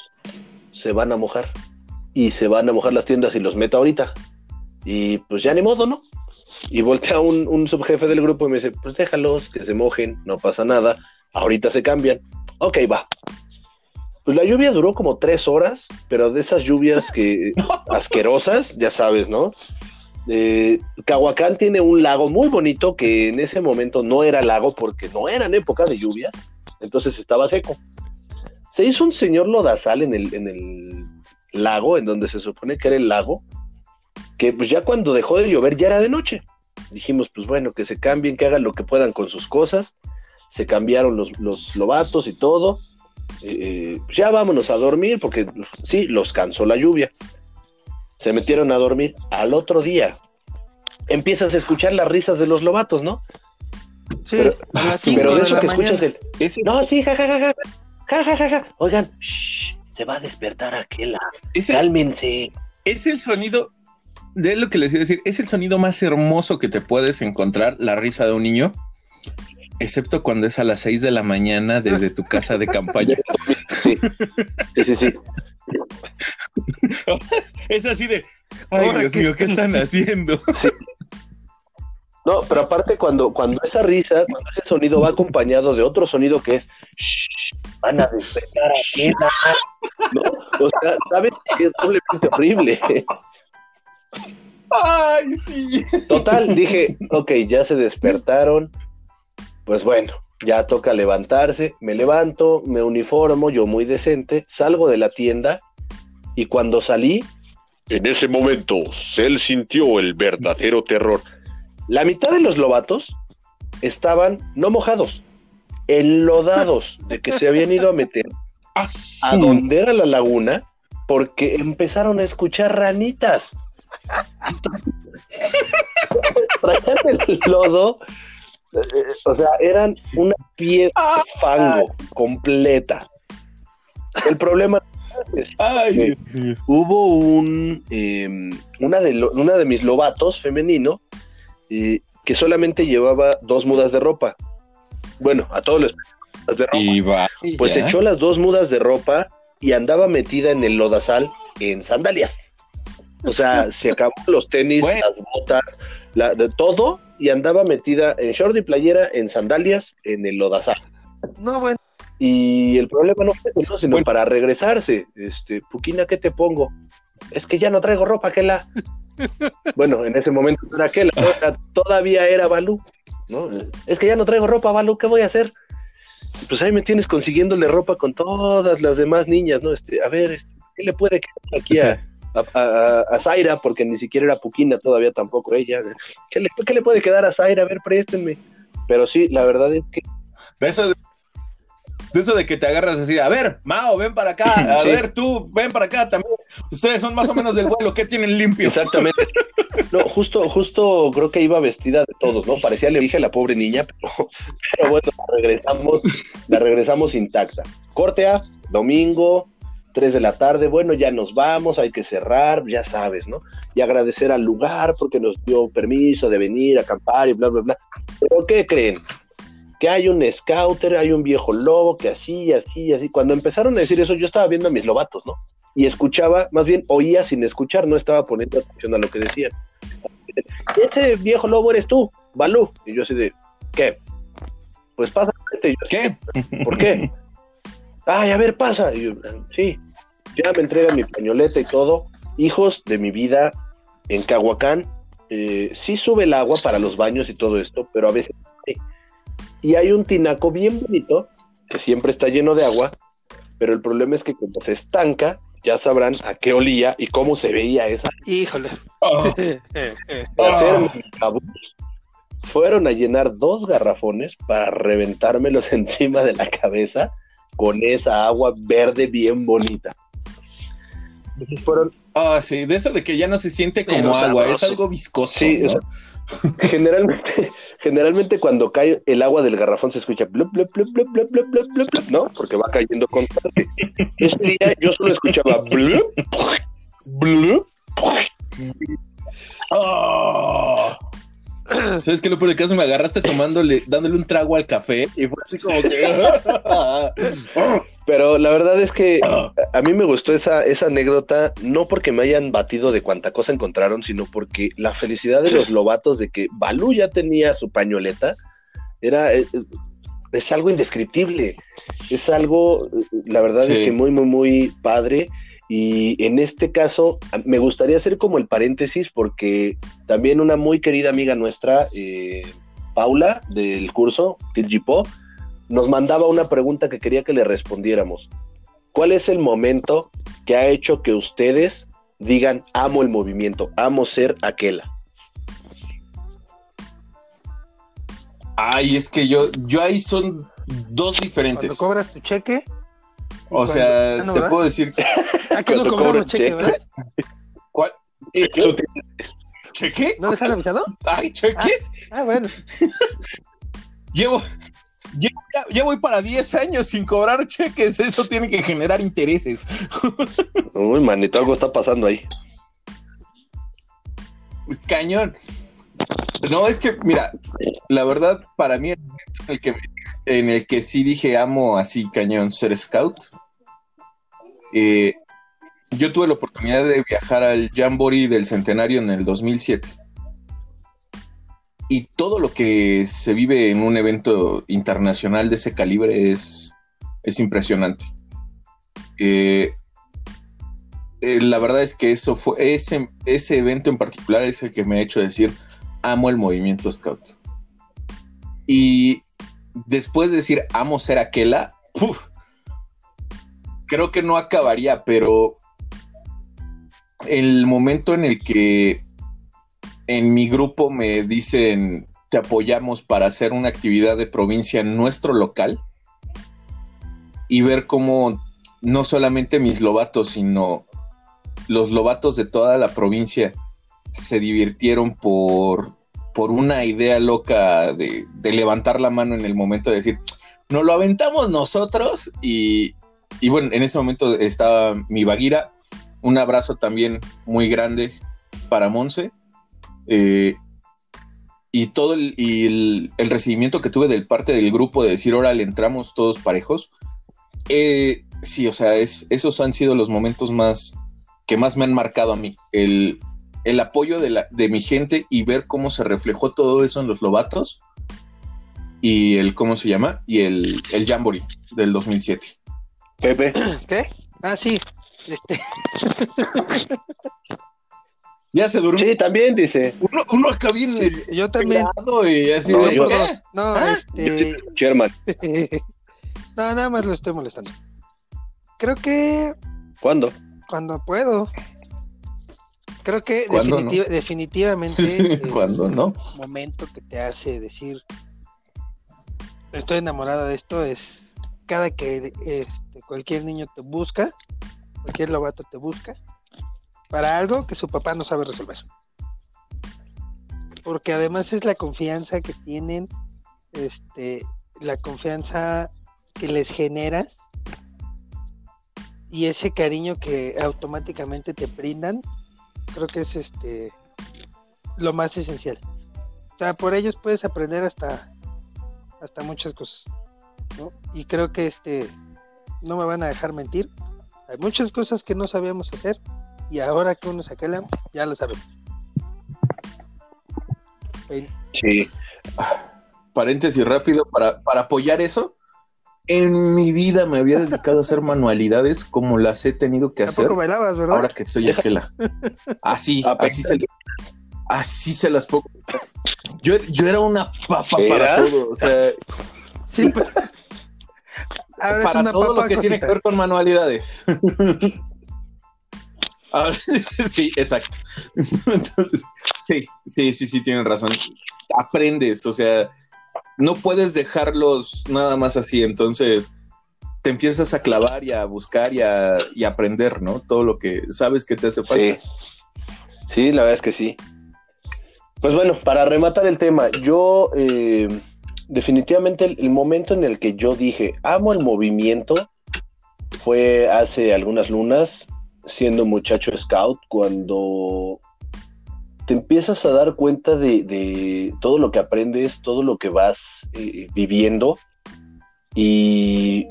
Se van a mojar. Y se van a mojar las tiendas y los meto ahorita. Y pues ya ni modo, ¿no? Y voltea un, un subjefe del grupo y me dice, pues déjalos, que se mojen, no pasa nada, ahorita se cambian. Ok, va. Pues la lluvia duró como tres horas, pero de esas lluvias que asquerosas, ya sabes, ¿no? Eh, Cahuacán tiene un lago muy bonito que en ese momento no era lago porque no eran época de lluvias, entonces estaba seco. Se hizo un señor lodazal en el, en el lago, en donde se supone que era el lago, que pues ya cuando dejó de llover ya era de noche. Dijimos, pues bueno, que se cambien, que hagan lo que puedan con sus cosas. Se cambiaron los, los lobatos y todo. Eh, pues ya vámonos a dormir, porque sí, los cansó la lluvia. Se metieron a dormir. Al otro día empiezas a escuchar las risas de los lobatos, ¿no? Sí, Pero- de eso que escuchas el, Ese, no, sí, jajajaja, jajajaja. Oigan, shh, se va a despertar aquella. ese Cálmense. es el sonido, de lo que les iba a decir, es el sonido más hermoso que te puedes encontrar, la risa de un niño, excepto cuando es a las 6 de la mañana desde tu casa de campaña. Sí, sí, sí. sí. Es así de, ay Dios ¿qué mío, ¿qué están haciendo? No, pero aparte cuando, cuando esa risa, cuando ese sonido va acompañado de otro sonido que es "Shh, van a despertar aquí, ¿no? O sea, sabes que es doblemente horrible. Ay, sí. Total, dije, ok, ya se despertaron. Pues bueno, ya toca levantarse. Me levanto, me uniformo, yo muy decente, salgo de la tienda y cuando salí, en ese momento, Cell sintió el verdadero terror. La mitad de los lobatos estaban no mojados, enlodados de que se habían ido a meter Ah, a donde era la laguna porque empezaron a escuchar ranitas. Traían el lodo, o sea, eran una pieza de fango completa. El problema es Ay, que hubo un eh, una, de lo- una de mis lobatos femenino eh, que solamente llevaba dos mudas de ropa. Bueno, a todos de ropa y va. pues ya. echó las dos mudas de ropa y andaba metida en el lodazal en sandalias. O sea, se acabó los tenis, Bueno. las botas, la, de todo, y andaba metida en short y playera, en sandalias, en el lodazal. No, bueno, Y el problema no fue eso, sino Bueno. para regresarse. Este, Puquina, ¿qué te pongo? Es que ya no traigo ropa, Kela. bueno, en ese momento era Kela, ¿no? Era- todavía era Balú. ¿no? Es que ya no traigo ropa, Balú, ¿qué voy a hacer? Pues ahí me tienes consiguiéndole ropa con todas las demás niñas, ¿no? Este, a ver, este, ¿qué le puede quedar aquí a, a, a- a Zaira? Porque ni siquiera era Puquina todavía tampoco ella. ¿Qué le, qué le puede quedar a Zaira? A ver, préstenme. Pero sí, la verdad es que De eso de, eso de que te agarras así, a ver, Mao, ven para acá, a Sí. ver tú, ven para acá también. Ustedes son más o menos del vuelo, ¿qué tienen limpio? Exactamente. No, justo, justo creo que iba vestida de todos, ¿no? Parecía, le dije a la pobre niña, pero, pero bueno, la regresamos, la regresamos intacta. Corte A, domingo, 3 de la tarde, bueno, ya nos vamos, hay que cerrar, ya sabes, ¿no? Y agradecer al lugar porque nos dio permiso de venir a acampar y bla, bla, bla. Pero ¿qué creen? Que hay un scouter, hay un viejo lobo que así, así, así. Cuando empezaron a decir eso, yo estaba viendo a mis lobatos, ¿no? y escuchaba, más bien oía sin escuchar, no estaba poniendo atención a lo que decían. Ese viejo lobo eres tú, Balú. Y yo así de, ¿qué? Pues pasa este. Yo, ¿Qué? ¿Por qué? Ay, a ver, pasa. Y yo, sí, ya me entregan mi pañoleta y todo. Hijos de mi vida en Cahuacán, eh, sí sube el agua para los baños y todo esto, pero a veces sí. Y hay un tinaco bien bonito que siempre está lleno de agua, pero el problema es que como se estanca, ya sabrán a qué olía y cómo se veía esa. híjole. Oh, Eh, eh, eh. Megabucks, fueron a llenar dos garrafones para reventármelos encima de la cabeza con esa agua verde bien bonita. Entonces fueron, ah, sí, de eso de que ya no se siente como Pero agua, es algo viscoso. Sí, ¿no? o sea, generalmente, generalmente cuando cae el agua del garrafón se escucha blup, blup, blup, blup, blup, blup, blup, blup, blup, ¿no? Porque va cayendo constante. Ese día yo solo escuchaba blup, blup, Ah. ¿Sabes qué? Lo peor de caso me agarraste tomándole, dándole un trago al café y fue así como que. Pero la verdad es que a mí me gustó esa, esa anécdota, no porque me hayan batido de cuánta cosa encontraron, sino porque la felicidad de los lobatos de que Balú ya tenía su pañoleta era es, es algo indescriptible. Es algo, la verdad es que muy, muy, muy padre. Y en este caso, me gustaría hacer como el paréntesis, porque también una muy querida amiga nuestra, eh, Paula, del curso, Tiljipo, nos mandaba una pregunta que quería que le respondiéramos. ¿Cuál es el momento que ha hecho que ustedes digan, amo el movimiento, amo ser aquela? Ay, es que yo, yo ahí son dos Cuando diferentes. cobras tu cheque. O sea, Ah, no, te ¿verdad? puedo decir, Aquí no Cuando cobras cheque, cheque. ¿verdad? ¿cuál? ¿Cheque? Eso ¿Cheque? ¿No les han avisado? Ay, cheques. Ah, bueno. Llevo, ya, ya voy para 10 años sin cobrar cheques. Eso tiene que generar intereses. Uy, manito, algo está pasando ahí. Cañón. No, es que, mira, la verdad, para mí, en el que, en el que sí dije amo así cañón ser scout, eh, yo tuve la oportunidad de viajar al Jamboree del Centenario en el 2007. Y todo lo que se vive en un evento internacional de ese calibre es, es impresionante. Eh, eh, la verdad es que eso fue, ese, ese evento en particular es el que me ha hecho decir, amo el movimiento Scout. Y después de decir, amo ser aquela, creo que no acabaría, pero el momento en el que en mi grupo me dicen, te apoyamos para hacer una actividad de provincia en nuestro local y ver cómo no solamente mis lobatos, sino los lobatos de toda la provincia se divirtieron por, por una idea loca de, levantar la mano en el momento de decir, nos lo aventamos nosotros y, y bueno, en ese momento estaba mi Baguira, un abrazo también muy grande para Monse. Eh, y todo el, el, recibimiento que tuve del parte del grupo de decir, ahora le entramos todos parejos. Eh, sí, o sea, es, esos han sido los momentos más, que más me han marcado a mí. El, apoyo de, la, de mi gente y ver cómo se reflejó todo eso en los Lobatos y el, ¿cómo se llama? Y el, el Jamboree del 2007. Pepe. ¿Qué? Ah, sí. Este. ya se durmió. Sí, también dice. Uno, uno acá bien. Yo también. Y así no, de, yo, ¿qué? no, ¿Ah? este... Sherman. no, nada más lo estoy molestando. Creo que. ¿Cuándo? Cuando puedo. Creo que ¿Cuándo definitiva, no? definitivamente. ¿Cuándo no? momento que te hace decir. Estoy enamorado de esto es cada que este, cualquier niño te busca, cualquier lobato te busca, para algo que su papá no sabe resolver. Porque además es la confianza que tienen, este, la confianza que les generas y ese cariño que automáticamente te brindan, creo que es este lo más esencial. O sea, por ellos puedes aprender hasta hasta muchas cosas. ¿no? Y creo que este no me van a dejar mentir. Hay muchas cosas que no sabíamos hacer y ahora que uno se aquelan, ya lo sabemos. Sí. Paréntesis rápido para, para apoyar eso. En mi vida me había dedicado a hacer manualidades como las he tenido que hacer. Tampoco bailabas, ¿verdad? Ahora que soy aquela. Así, así se, así se las pongo. Yo, yo era una papa para todo. O sea, Sí, pues. Ahora es para todo lo que tiene cosita. que ver con manualidades. Sí, exacto. Entonces, sí, sí, sí, sí, tienen razón. Aprendes, o sea, no puedes dejarlos nada más así, entonces te empiezas a clavar y a buscar y a, y aprender, ¿no? Todo lo que sabes que te hace falta. Sí. La verdad es que sí. Pues bueno, para rematar el tema, yo eh, definitivamente el momento en el que yo dije, amo el movimiento, fue hace algunas lunas, siendo muchacho scout, cuando te empiezas a dar cuenta de, de todo lo que aprendes, todo lo que vas eh, viviendo y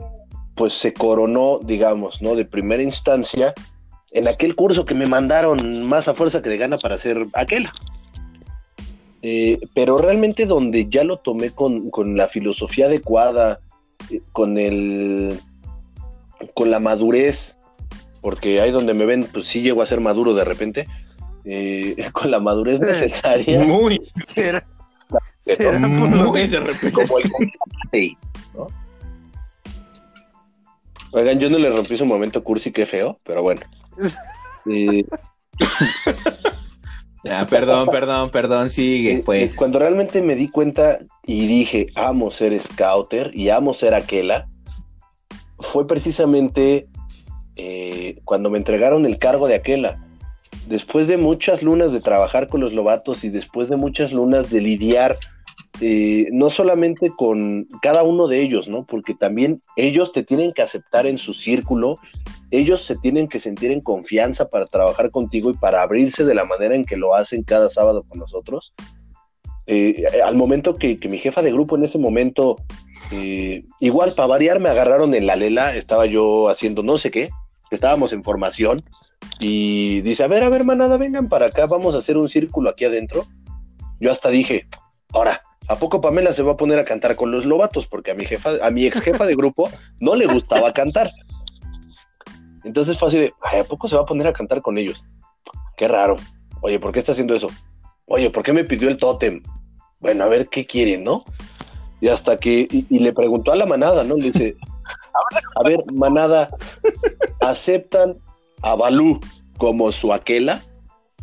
pues se coronó, digamos, ¿no? De primera instancia en aquel curso que me mandaron más a fuerza que de gana para hacer aquel. Eh, pero realmente donde ya lo tomé con, con la filosofía adecuada, eh, con el con la madurez, porque ahí donde me ven, pues sí llego a ser maduro de repente, eh, con la madurez necesaria, Muy, Era- muy de repente. como el combate, ¿no? Oigan, yo no le rompí su momento cursi, qué feo, pero bueno. Eh, Ah, perdón, perdón, perdón, sigue, Eh, pues. Cuando realmente me di cuenta y dije, amo ser scouter y amo ser aquela, fue precisamente eh, cuando me entregaron el cargo de aquela. Después de muchas lunas de trabajar con los lobatos y después de muchas lunas de lidiar, eh, no solamente con cada uno de ellos, ¿no? Porque también ellos te tienen que aceptar en su círculo, ellos se tienen que sentir en confianza para trabajar contigo y para abrirse de la manera en que lo hacen cada sábado con nosotros. Eh, al momento que, mi jefa de grupo en ese momento, igual para variar, me agarraron en la lela, estaba yo haciendo no sé qué, estábamos en formación y dice, a ver, a ver, manada, vengan para acá, vamos a hacer un círculo aquí adentro. Yo hasta dije, Ahora, ¿a poco Pamela se va a poner a cantar con los lobatos? Porque a mi jefa, a mi ex jefa de grupo no le gustaba cantar. Entonces fue así de, ¿a poco se va a poner a cantar con ellos? Qué raro. Oye, ¿por qué está haciendo eso? Oye, ¿por qué me pidió el tótem? Bueno, a ver qué quieren, ¿no? Y hasta que, y, le preguntó a la manada, ¿no? Le dice, a ver, manada, ¿aceptan a Balú como su aquela?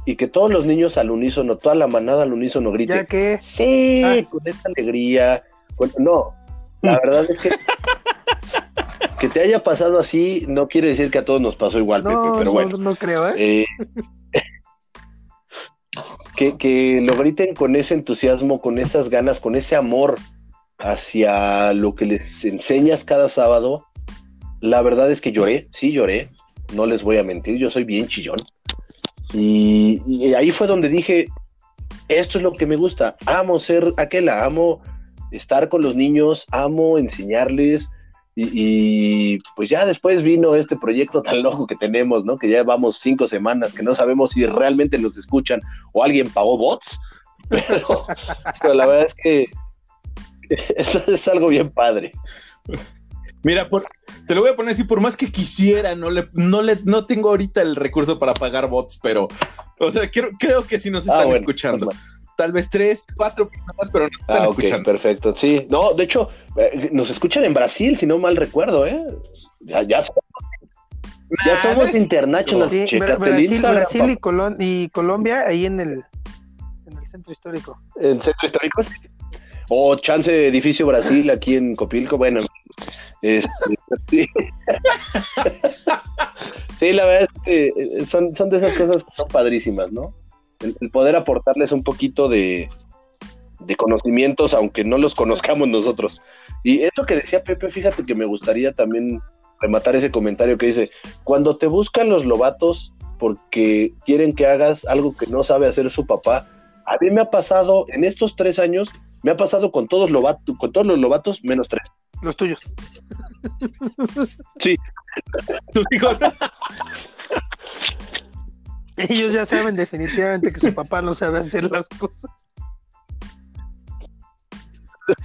Y que todos los niños al unísono, toda la manada al unísono grite, ¿Ya qué? sí, ah. con esta alegría. no, la verdad es que que te haya pasado así no quiere decir que a todos nos pasó igual, Pepe, pero bueno. No, creo, ¿eh? eh que, que lo griten con ese entusiasmo, con esas ganas, con ese amor hacia lo que les enseñas cada sábado, la verdad es que lloré, sí lloré, no les voy a mentir, yo soy bien chillón. Y, ahí fue donde dije, esto es lo que me gusta, amo ser aquella, amo estar con los niños, amo enseñarles. Y, pues ya después vino este proyecto tan loco que tenemos, ¿no? Que ya llevamos cinco semanas, que no sabemos si realmente nos escuchan o alguien pagó bots, pero la verdad es que Eso es algo bien padre. Mira, te lo voy a poner así, por más que quisiera, no le, no le, no tengo ahorita el recurso para pagar bots, pero, o sea, creo, que si nos ah, están escuchando. Pues Tal vez tres, cuatro más, pero nos están ah, escuchando. Perfecto, sí. No, de hecho, eh, nos escuchan en Brasil, si no mal recuerdo, ¿eh? Ya, ya somos, ya somos internacionales. Sí, Brasil, Brasil y, Colombia, ahí en el, en el centro histórico. ¿En centro histórico? Sí. O Chance Edificio Brasil aquí en Copilco. Bueno, este, sí. la verdad es que eh, son, son de esas cosas que son padrísimas, ¿no? El, poder aportarles un poquito de, de conocimientos, aunque no los conozcamos nosotros. Y eso que decía Pepe, fíjate que me gustaría también rematar ese comentario que dice, cuando te buscan los lobatos porque quieren que hagas algo que no sabe hacer su papá, a mí me ha pasado en estos tres años me ha pasado con todos, lobatos, con todos los lobatos menos tres. Los tuyos. Sí. Tus hijos. Ellos ya saben definitivamente que su papá no sabe hacer las cosas.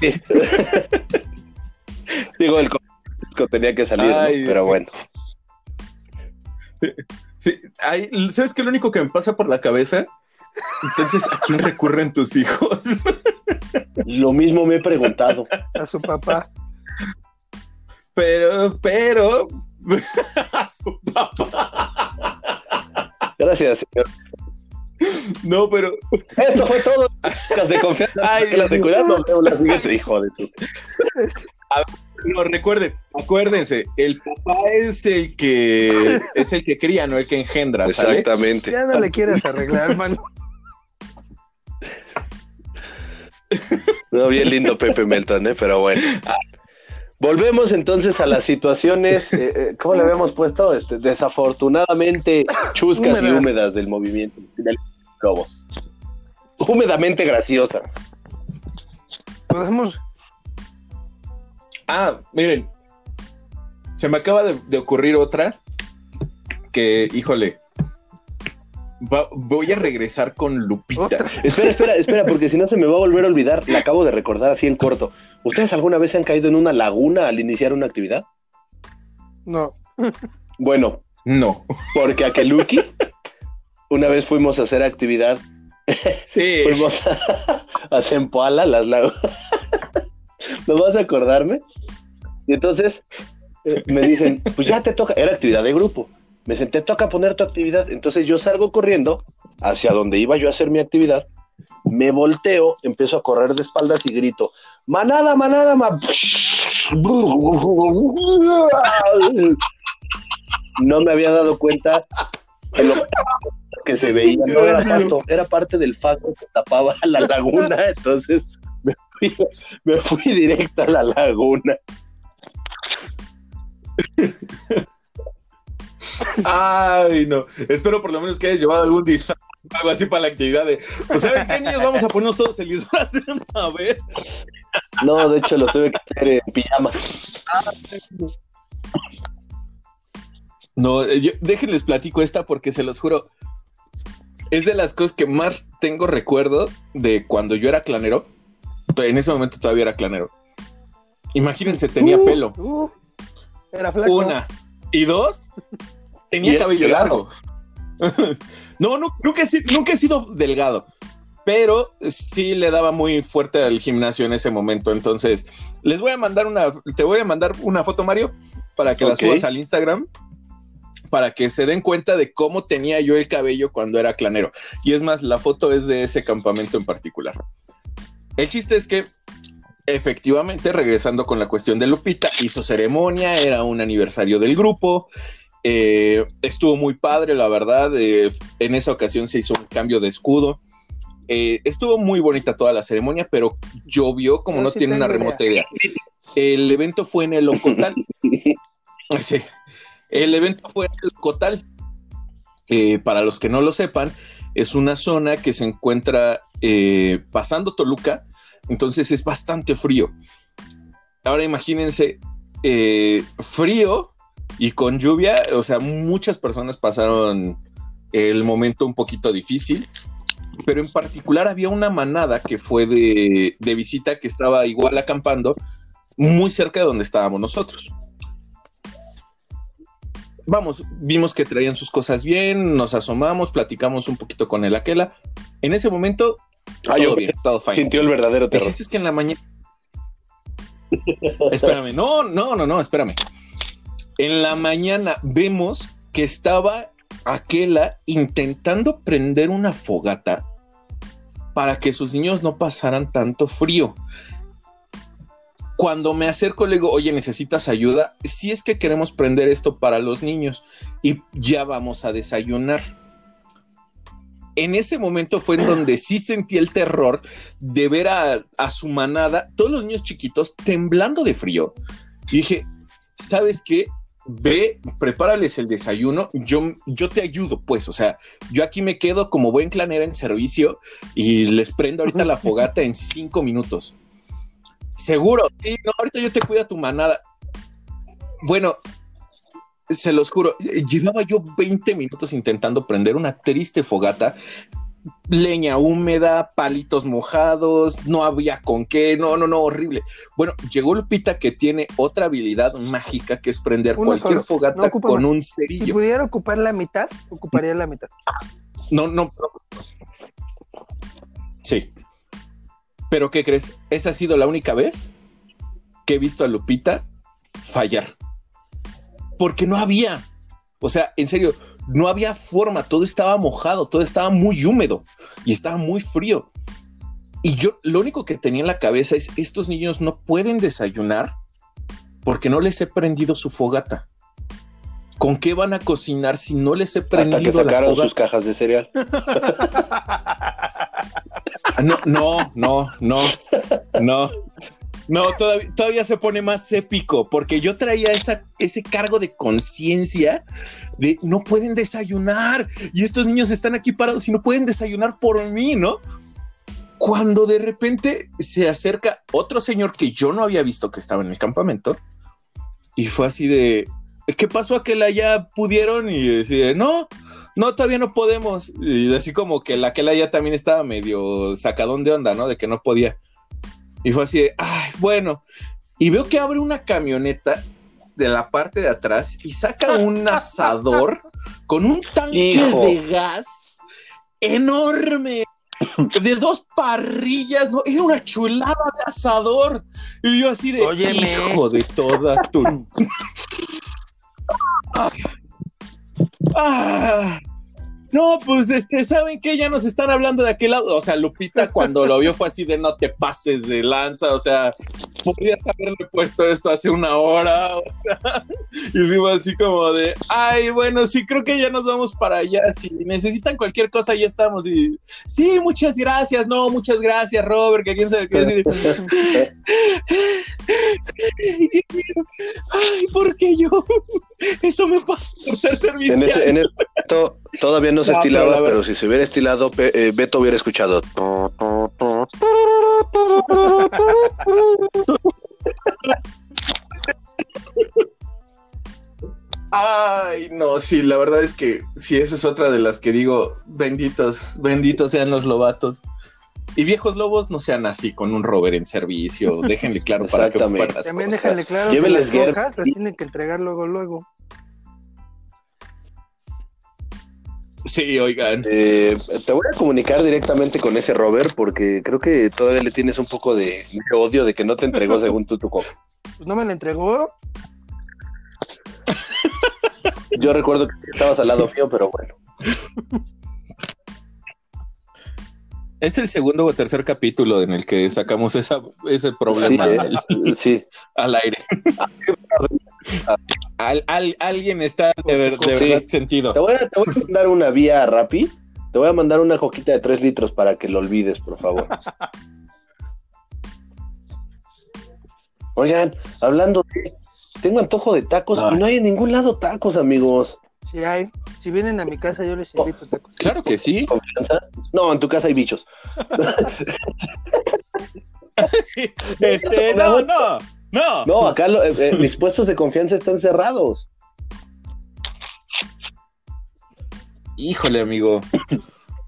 Sí. Digo, el tenía que salir, pero bueno. Sí, ¿sabes qué? Lo único que me pasa por la cabeza entonces, ¿a quién recurren tus hijos? Lo mismo me he preguntado. A su papá. Pero, pero, a su papá. Gracias, señor. No, pero. Eso fue todo. Las de confianza. Ay, las de cuidado. No, la siguiente, hijo de tu. no, recuerden, acuérdense, el papá es el que es el que cría, no el que engendra. Exactamente. Ya no le quieres arreglar, hermano. No, bien lindo Pepe Melton, ¿eh? pero bueno. Volvemos entonces a las situaciones, eh, eh, ¿cómo le habíamos puesto? Este, desafortunadamente chuscas y húmedas del movimiento de Lobos. Húmedamente graciosas. Podemos. Ah, miren. Se me acaba de ocurrir otra que, híjole, voy a regresar con Lupita. Espera, espera, espera, porque si no se me va a volver a olvidar. La acabo de recordar así en corto. ¿Ustedes alguna vez se han caído en una laguna al iniciar una actividad? No. Bueno. No. Porque a Keluki una vez fuimos a hacer actividad. Sí. fuimos a, a Zempoala, las lagunas. ¿No vas a acordarme? Y entonces eh, me dicen, pues ya te toca. Era actividad de grupo me senté, toca poner tu actividad. Entonces yo salgo corriendo hacia donde iba yo a hacer mi actividad, me volteo, empiezo a correr de espaldas y grito, manada, manada, ma... No me había dado cuenta de lo que se veía, no era pasto, era parte del fango que tapaba la laguna, entonces me fui, me fui directa a la laguna. Ay, no. Espero por lo menos que hayas llevado algún disfraz algo así para la actividad de. Pues, ¿saben qué, niños? Vamos a ponernos todos el disfraz de una vez. No, de hecho lo tuve que hacer en pijama. No, eh, déjenles platico esta porque se los juro. Es de las cosas que más tengo recuerdo de cuando yo era clanero. En ese momento todavía era clanero. Imagínense, tenía Uh, pelo. uh, era flaco. Una. Y dos, tenía cabello largo. no, no, nunca he, si- nunca he sido delgado, pero sí le daba muy fuerte al gimnasio en ese momento. Entonces, les voy a mandar una, te voy a mandar una foto, Mario, para que la subas al Instagram, para que se den cuenta de cómo tenía yo el cabello cuando era clanero. Y es más, la foto es de ese campamento en particular. El chiste es que efectivamente, regresando con la cuestión de Lupita, hizo ceremonia, era un aniversario del grupo, eh, estuvo muy padre, la verdad, eh, en esa ocasión se hizo un cambio de escudo, eh, estuvo muy bonita toda la ceremonia, pero llovió como no sí tiene una remota idea. El evento fue en el Ocotal. Sí. El evento fue en el Ocotal. Eh, para los que no lo sepan, es una zona que se encuentra eh, pasando Toluca, entonces es bastante frío. Ahora imagínense, eh, frío y con lluvia, o sea, muchas personas pasaron el momento un poquito difícil, pero en particular había una manada que fue de, de visita que estaba igual acampando muy cerca de donde estábamos nosotros. Vamos, vimos que traían sus cosas bien, nos asomamos, platicamos un poquito con el Aquela. En ese momento, Ah, todo yo bien, todo fine. sintió el verdadero El terror. chiste es que en la mañana. espérame, no, no, no, no, espérame. En la mañana vemos que estaba Aquela intentando prender una fogata para que sus niños no pasaran tanto frío. Cuando me acerco le digo, oye, ¿necesitas ayuda? Si es que queremos prender esto para los niños y ya vamos a desayunar. En ese momento fue en donde sí sentí el terror de ver a, a su manada, todos los niños chiquitos temblando de frío. Y dije, ¿sabes qué? Ve, prepárales el desayuno, yo, yo te ayudo, pues, o sea, yo aquí me quedo como buen clanera en servicio y les prendo ahorita la fogata en cinco minutos. Seguro, sí, no, ahorita yo te cuido a tu manada. Bueno, se los juro, llevaba yo 20 minutos intentando prender una triste fogata leña húmeda, palitos mojados, no había con qué, no, no, no, horrible. Bueno, llegó Lupita que tiene otra habilidad mágica que es prender Uno cualquier solo, fogata no con más. un Si cerillo. pudiera ocupar la mitad, ocuparía la mitad. No, no. Sí. Pero ¿qué crees? Esa ha sido la única vez que he visto a Lupita fallar. Porque no había. O sea, en serio, no había forma, todo estaba mojado, todo estaba muy húmedo y estaba muy frío. Y yo lo único que tenía en la cabeza es, estos niños no pueden desayunar porque no les he prendido su fogata. ¿Con qué van a cocinar si no les he Hasta prendido que la sacaron fogata? sus cajas de cereal. Ah, No, no, no, no, no. No, todavía, se pone más épico, porque yo traía ese cargo de conciencia de no pueden desayunar y estos niños están aquí parados y no pueden desayunar por mí, ¿no? Cuando de repente se acerca otro señor que yo no había visto que estaba en el campamento y fue así de, ¿qué pasó a que la ya pudieron? Y decía, no, no, todavía no podemos. Y así como que la que la ya también estaba medio sacadón de onda, ¿no? De que no podía. Y fue así de, ay, bueno. Y veo que abre una camioneta de la parte de atrás y saca un asador con un tanque Hijo. de gas enorme. De dos parrillas, ¿no? Era una chulada de asador. Y yo así de, Óyeme. hijo de toda tu... Ah, no, pues este, ¿saben qué? Ya nos están hablando de aquel lado. O sea, Lupita cuando lo vio fue así de no te pases de lanza. O sea, podrías haberle puesto esto hace una hora. o sea, y sí fue así como de, ay, bueno, sí, creo que ya nos vamos para allá. Si necesitan cualquier cosa, ya estamos. Y sí, muchas gracias. No, muchas gracias, Robert, que quién sabe qué decir. Ay, ¿por qué yo? Eso me pasa por ser En, servicial. ese, en esto todavía no se No, pero estilaba, la pero, si se hubiera estilado, Pe- eh, Beto hubiera escuchado. Ay, no, sí, la verdad es que sí, esa es otra de las que digo, benditos, benditos sean los lobatos. Y viejos lobos no sean así con un rover en servicio. Déjenle claro para que ocupan las También cosas. déjenle claro que Lléveles las guerra. hojas las tienen que entregar luego, luego. Sí, oigan. Eh, te voy a comunicar directamente con ese Robert porque creo que todavía le tienes un poco de, de odio de que no te entregó según tú tu coca. Pues no me la entregó. Yo recuerdo que estabas al lado mío, pero bueno. Es el segundo o tercer capítulo en el que sacamos esa, ese problema Sí, al, sí. al aire. Al- al- alguien está de, ver- de Sí. verdad sentido. Te voy, a, te voy a mandar una vía Rappi. Te voy a mandar una coquita de 3 litros para que lo olvides, por favor. Oigan, hablando de... Tengo antojo de tacos Ah. y no hay en ningún lado tacos, amigos. Si hay, si vienen a mi casa, yo les invito tacos. Claro que sí. ¿Confianza? No, en tu casa hay bichos. Sí. Este, no, no, no. No, acá lo- eh, eh, mis puestos de confianza están cerrados. Híjole, amigo.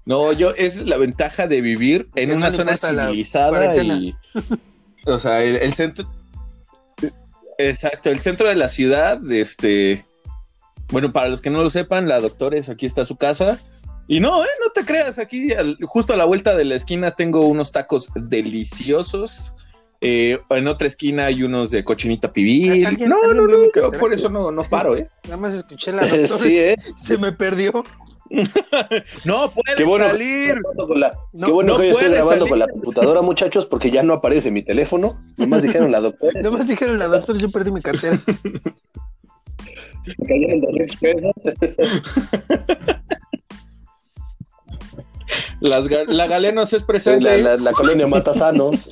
No, yo, es la ventaja de vivir en una no zona civilizada y. O sea, el, el centro. Exacto, el centro de la ciudad, este. Bueno, para los que no lo sepan, la doctores, aquí está su casa. Y no, eh, no te creas, aquí al- justo a la vuelta de la esquina tengo unos tacos deliciosos. Eh, en otra esquina hay unos de cochinita pibil. ¿Alguien- No, alguien no, no, yo cartera? por eso no, no paro, ¿eh? Nada más escuché la doctora sí, ¿eh? se me perdió. No puede Qué bueno, salir. La- No, qué bueno no que hoy estoy grabando salir. con la computadora, muchachos, porque ya no aparece mi teléfono. Nomás dijeron la doctora. Nada más dijeron la doctora, yo perdí mi cartera. Se cayeron dos expresos. Las ga- la Galenos es presente. La, la- la colonia Matasanos.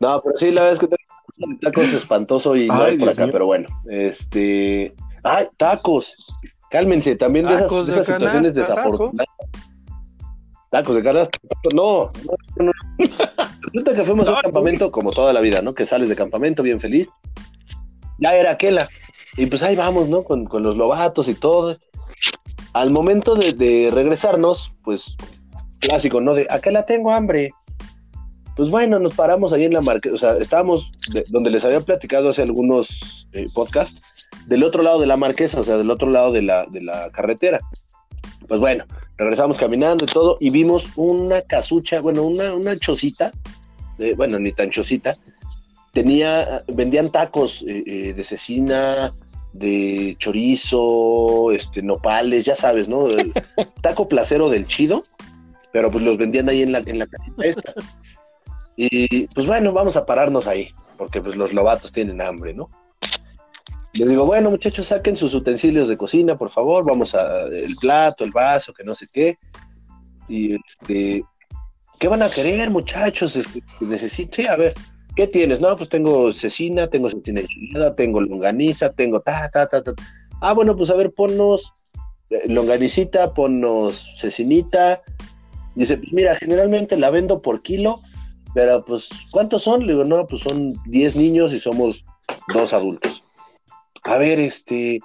No, pero sí, la verdad es que tengo tacos espantoso y no por acá, mío. pero bueno. Este. ¡Ay, tacos! Cálmense, también de esas, Tacos de de esas situaciones taco. Tacos de canasta. No, no, no. Resulta que fuimos a un campamento como toda la vida, ¿no? Que sales de campamento bien feliz. Ya era aquela. Y pues ahí vamos, ¿no? Con, con los lobatos y todo. Al momento de, de regresarnos, pues clásico, ¿no? De aquela tengo hambre. Pues bueno, nos paramos ahí en la marquesa, o sea, estábamos de- donde les había platicado hace algunos eh, podcasts, del otro lado de la marquesa, o sea, del otro lado de la, de la carretera. Pues bueno, regresamos caminando y todo, y vimos una casucha, bueno, una, una chocita, eh, bueno, ni tan chocita, tenía, vendían tacos eh, eh, de cecina, de chorizo, este, nopales, ya sabes, ¿no? El taco placero del chido, pero pues los vendían ahí en la, en la casita esta. Y pues bueno, vamos a pararnos ahí, porque pues los lobatos tienen hambre, ¿no? Les digo, bueno, muchachos, saquen sus utensilios de cocina, por favor, vamos a el plato, el vaso, que no sé qué. Y este, ¿qué van a querer, muchachos? Este, necesito, sí, a ver, ¿qué tienes? No, pues tengo cecina, tengo cecina enchilada, tengo longaniza, tengo ta, ta, ta, ta. Ah, bueno, pues a ver, ponnos eh, longanicita, ponnos cecinita. Dice, pues mira, generalmente la vendo por kilo, pero pues, ¿cuántos son? Le digo, no, pues son 10 niños y somos dos adultos. A ver, este,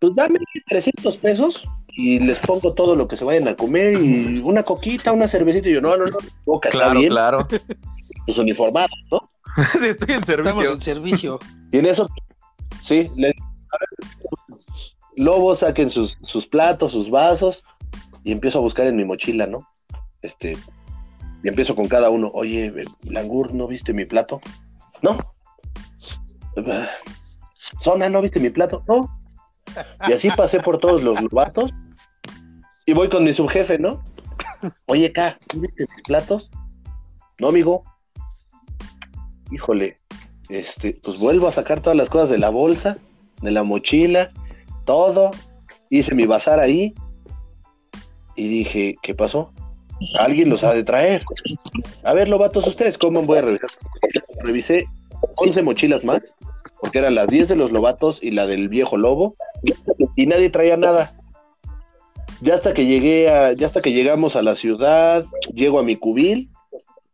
pues dame 300 pesos y les pongo todo lo que se vayan a comer y una coquita, una cervecita. Y yo, no, no, no, boca, está Claro, bien, claro. pues uniformados, ¿no? sí, estoy en Estamos servicio. en servicio. Y en eso, sí, le- Lobos saquen sus, sus platos, sus vasos, y empiezo a buscar en mi mochila, ¿no? Este, y empiezo con cada uno, oye, eh, Langur, ¿no viste mi plato? No. Zona, ¿no viste mi plato? No. Y así pasé por todos los lobatos, y voy con mi subjefe, ¿no? Oye, K, ¿no viste mis platos? No, amigo. Híjole, este, pues vuelvo a sacar todas las cosas de la bolsa, de la mochila, todo. Hice mi bazar ahí y dije, ¿qué pasó? Alguien los ha de traer. A ver, lobatos, ustedes coman, voy a revisar. Revisé 11 mochilas más, porque eran las 10 de los lobatos y la del viejo lobo, y nadie traía nada. Ya hasta que llegué a, ya hasta que llegamos a la ciudad, llego a mi cubil,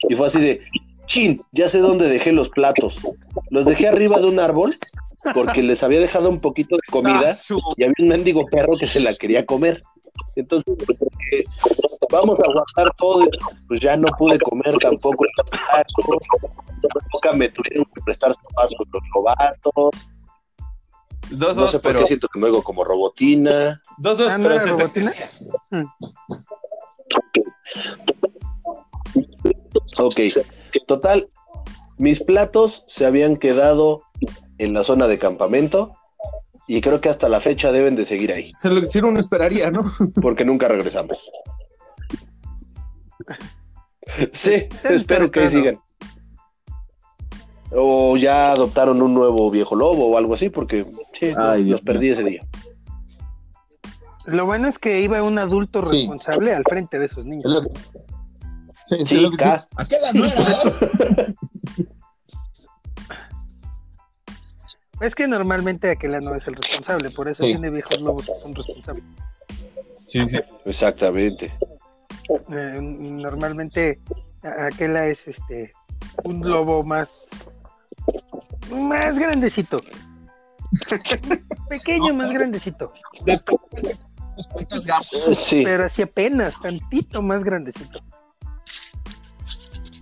y fue así de, chin, ya sé dónde dejé los platos. Los dejé arriba de un árbol porque les había dejado un poquito de comida y había un mendigo perro que se la quería comer. Entonces, eh, vamos a aguantar todo. y, Pues ya no pude comer tampoco los tacos. Nunca me tuvieron que prestar sus pasos los robatos. Dos, No dos, sé por pero. qué siento que me oigo como robotina. Dos, dos, Ah, ¿no pero. se te- robotina? Ok, total, mis platos se habían quedado en la zona de campamento y creo que hasta la fecha deben de seguir ahí, Es lo que uno esperaría, ¿no? porque nunca regresamos. Sí, espero que ahí sigan. O ya adoptaron un nuevo viejo lobo o algo así, porque sí, Ay, los Dios perdí ese día. Lo bueno es que iba un adulto Sí. responsable al frente de esos niños. Es lo que- Sí, Sí, lo que-. ¿A qué eh? Es que normalmente aquel no es el responsable, por eso Sí. tiene viejos lobos que son responsables. Sí, sí. Exactamente. Eh, normalmente aquela es este un lobo más más grandecito. Pequeño, más grandecito. Sí, Pero así apenas, tantito más grandecito.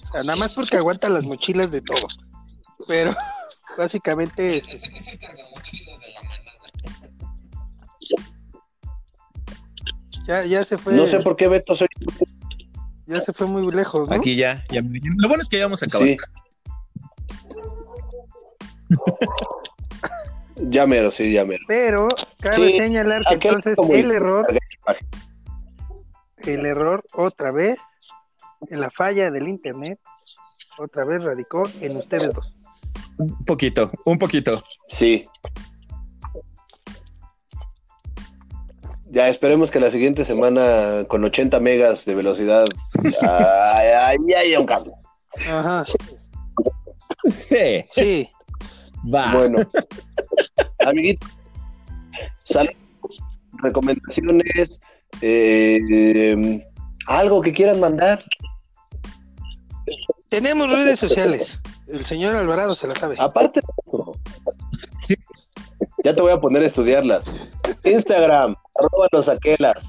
O sea, nada más porque aguanta las mochilas de todo. Pero básicamente Ese es el ya, ya se fue. no sé por qué Beto soy... Ya se fue muy lejos, ¿no? Aquí ya, ya. me- Lo bueno es que ya vamos a acabar. Sí. Ya mero, sí, ya mero. Pero cabe Sí, señalar que entonces el error, el error otra vez, en la falla del internet, otra vez radicó en ustedes dos. Un poquito, un poquito. Sí. Ya esperemos que la siguiente semana con 80 megas de velocidad ya haya un cambio. Ajá, Sí, sí. va. Bueno, amiguitos, saludos, recomendaciones, eh, algo que quieran mandar. Tenemos redes sociales. El señor Alvarado se la sabe. Aparte de eso, Sí. ya te voy a poner a estudiarlas. Instagram, arroba los aquelas.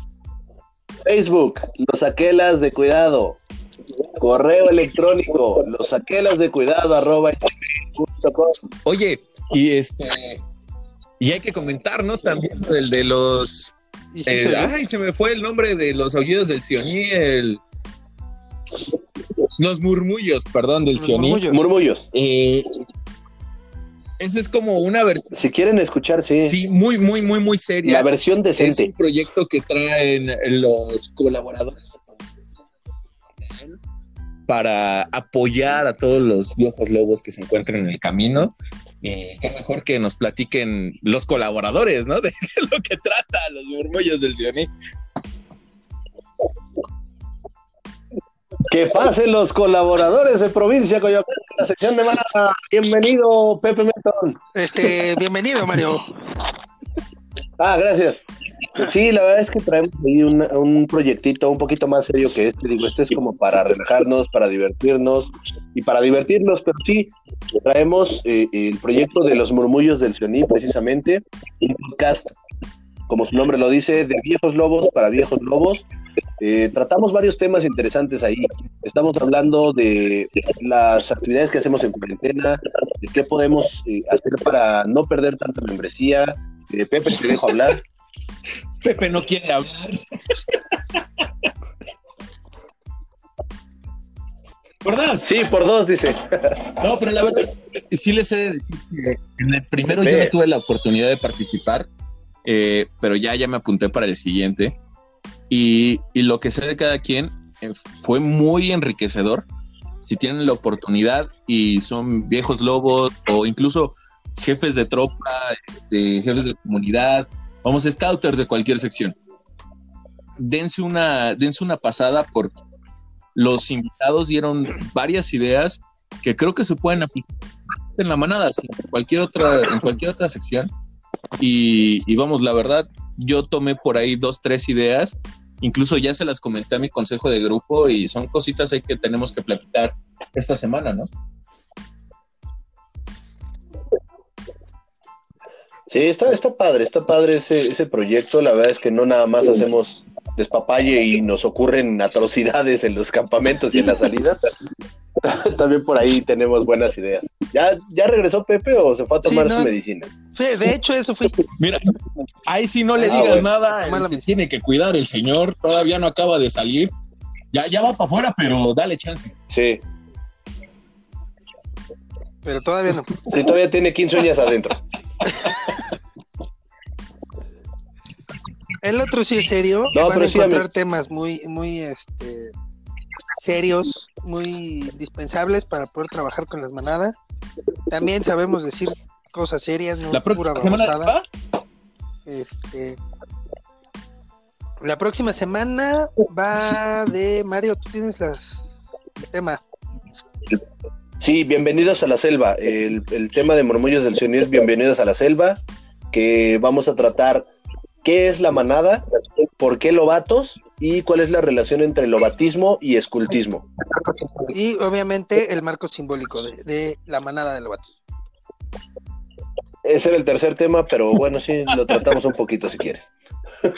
Facebook, los aquelas de cuidado. Correo electrónico, los aquelas de cuidado, arroba. Oye, y este. Y hay que comentar, ¿no? También el de los. Ve. ay, se me fue el nombre de los aullidos del Sioní. El, los murmullos, perdón, del Los Sioní. murmullos. Murmullos. Eh, ese es como una versión. Si quieren escuchar, sí. Sí, muy, muy, muy, muy seria. La versión Es decente. un proyecto que traen los colaboradores para apoyar a todos los viejos lobos que se encuentren en el camino. Y qué mejor que nos platiquen los colaboradores, ¿no? De es lo que trata los murmullos del Sioní. Que pasen los colaboradores de Provincia Coyoacán, la sección de Manada. Bienvenido, Pepe Menton. Este, bienvenido, Mario. Ah, gracias. Sí, la verdad es que traemos ahí un, un proyectito un poquito más serio que este. Digo, este es como para relajarnos, para divertirnos y para divertirnos, pero sí, traemos eh, el proyecto de los murmullos del Sioní, precisamente, un podcast, como su nombre lo dice, de viejos lobos para viejos lobos. Eh, tratamos varios temas interesantes ahí. Estamos hablando de las actividades que hacemos en cuarentena, de qué podemos eh, hacer para no perder tanta membresía. Eh, Pepe, te dejo hablar. Pepe no quiere hablar. ¿Verdad? Sí, por dos, dice. No, pero la verdad, sí les he de decir que en el primero yo no tuve la oportunidad de participar, eh, pero ya, ya me apunté para el siguiente. Y, y lo que sé de cada quien eh, fue muy enriquecedor. Si tienen la oportunidad y son viejos lobos o incluso jefes de tropa, este, jefes de comunidad, vamos, scouters de cualquier sección. Dense una, dense una pasada porque los invitados dieron varias ideas que creo que se pueden aplicar en la manada, en cualquier otra, en cualquier otra sección. Y, y vamos, la verdad, yo tomé por ahí dos, tres ideas, incluso ya se las comenté a mi consejo de grupo y son cositas ahí que tenemos que platicar esta semana, ¿no? Sí, está, está padre, está padre ese, ese proyecto. La verdad es que no nada más hacemos despapalle y nos ocurren atrocidades en los campamentos y en las salidas, también por ahí tenemos buenas ideas. ¿Ya, ya regresó Pepe o se fue a tomar su medicina? de hecho, eso fue. Mira, ahí si no le ah, digas nada, se tiene que cuidar el señor, todavía no acaba de salir. Ya, ya va para afuera, pero dale chance. Sí. Pero todavía no. Sí, todavía tiene 15 uñas adentro. El otro sí es serio. No, Van a encontrar temas muy, muy este, serios, muy indispensables para poder trabajar con las manadas. También sabemos decir cosas serias, no la próxima semana Este, la próxima semana va de Mario, tú tienes las, el tema. Sí, bienvenidos a la selva. El, tema de Murmullos del Sionismo es Bienvenidos a la selva, que vamos a tratar qué es la manada, por qué lobatos y cuál es la relación entre lobatismo y escultismo. Y obviamente el marco simbólico de, la manada de lobatos. Ese era el tercer tema, pero bueno, sí, lo tratamos un poquito si quieres.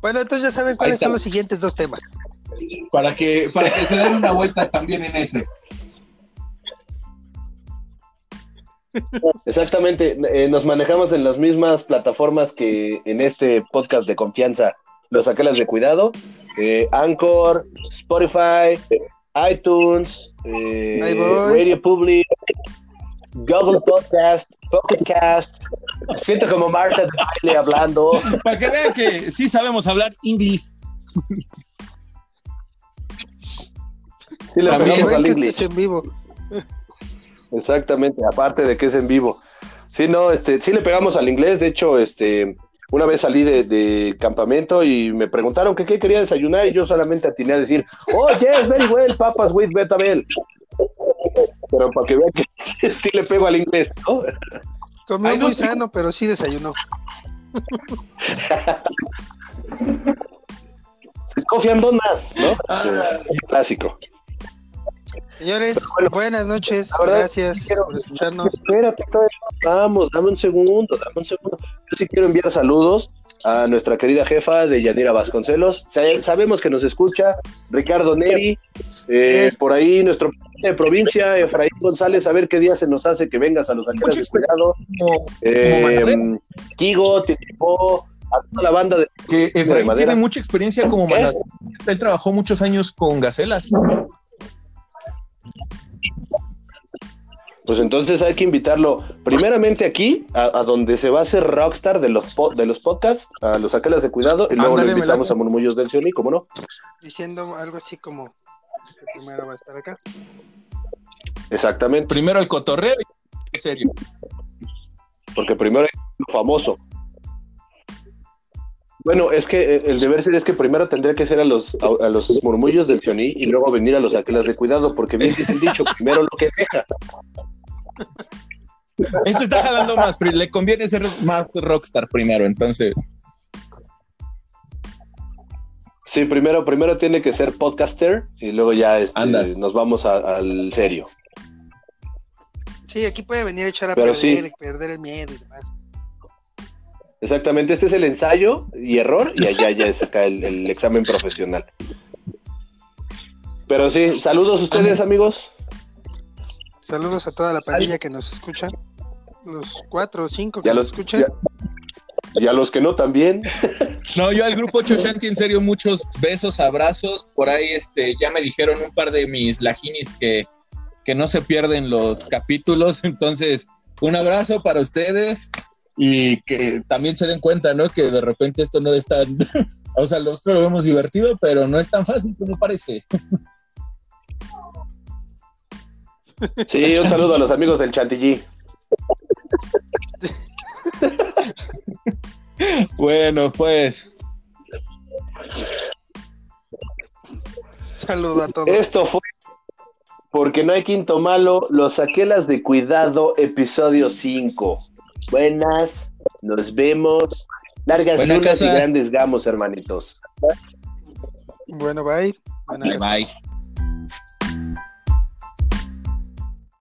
bueno, entonces ya saben cuáles son los siguientes dos temas para que, para que se den una vuelta también en ese. Exactamente, eh, nos manejamos en las mismas plataformas que en este podcast de confianza, los aquelas de cuidado, eh, Anchor, Spotify, iTunes, eh, Radio Public, Google Podcast, Pocket Cast. Siento como Marta de baile hablando. Para que vean que sí sabemos hablar inglés. Sí, le pegamos al English. en vivo. Exactamente, aparte de que es en vivo. Sí, no, este, sí le pegamos al inglés. De hecho, este, una vez salí de, campamento y me preguntaron que qué quería desayunar y yo solamente atiné a decir, oh, yes, very well, papas with betabel. Pero para que vean que sí le pego al inglés, ¿no? Comió muy sano, pero sí desayunó. Coffee más, ¿no? Ah. Clásico. Señores, buenas noches. Gracias por escucharnos. Espérate, vamos, dame un segundo, dame un segundo. Yo sí quiero enviar saludos a nuestra querida jefa de Yanira Vasconcelos. Sabemos que nos escucha Ricardo Neri, eh, por ahí nuestro de provincia, Efraín González, a ver qué día se nos hace que vengas a los alcaldes de cuidado. Eh, Kigo, a toda la banda de. Que Efraín tiene mucha experiencia como manadero. Él trabajó muchos años con gacelas. Pues entonces hay que invitarlo primeramente aquí, a, donde se va a hacer rockstar de los de los podcasts, a los aquelas de cuidado, y luego lo invitamos a Murmullos del Sioní, ¿cómo no? Diciendo algo así como que primero va a estar acá. Exactamente. Primero el cotorreo y serio. Porque primero es famoso. Bueno, es que eh, el deber ser es que primero tendría que ser a los, a, los murmullos del Sioní y luego venir a los aquelas de cuidado, porque bien dice el dicho, primero lo que deja. Este está jalando más, pero le conviene ser más rockstar primero, entonces. Sí, primero, primero tiene que ser podcaster y luego ya este, nos vamos al serio. Sí, aquí puede venir a echar a perder, perder el miedo y demás. Exactamente, este es el ensayo y error y allá ya es acá el, examen profesional. Pero sí, saludos a ustedes amigos. Saludos a toda la pandilla que nos escucha. Los cuatro o cinco que nos escuchan. Y a los que no también. No, yo al grupo Choshanti, en serio, muchos besos, abrazos. Por ahí este, ya me dijeron un par de mis lajinis que, que no se pierden los capítulos. Entonces, un abrazo para ustedes y que también se den cuenta, ¿no? Que de repente esto no es tan, o sea, nosotros lo vemos divertido, pero no es tan fácil como parece. Sí, un saludo a los amigos del Chantilly. bueno, pues. Saludo a todos. Esto fue Porque no hay quinto malo, los saquelas de cuidado, episodio 5. Buenas, nos vemos. Largas lunas y grandes gamos, hermanitos. Bueno, bye. Bye, bye.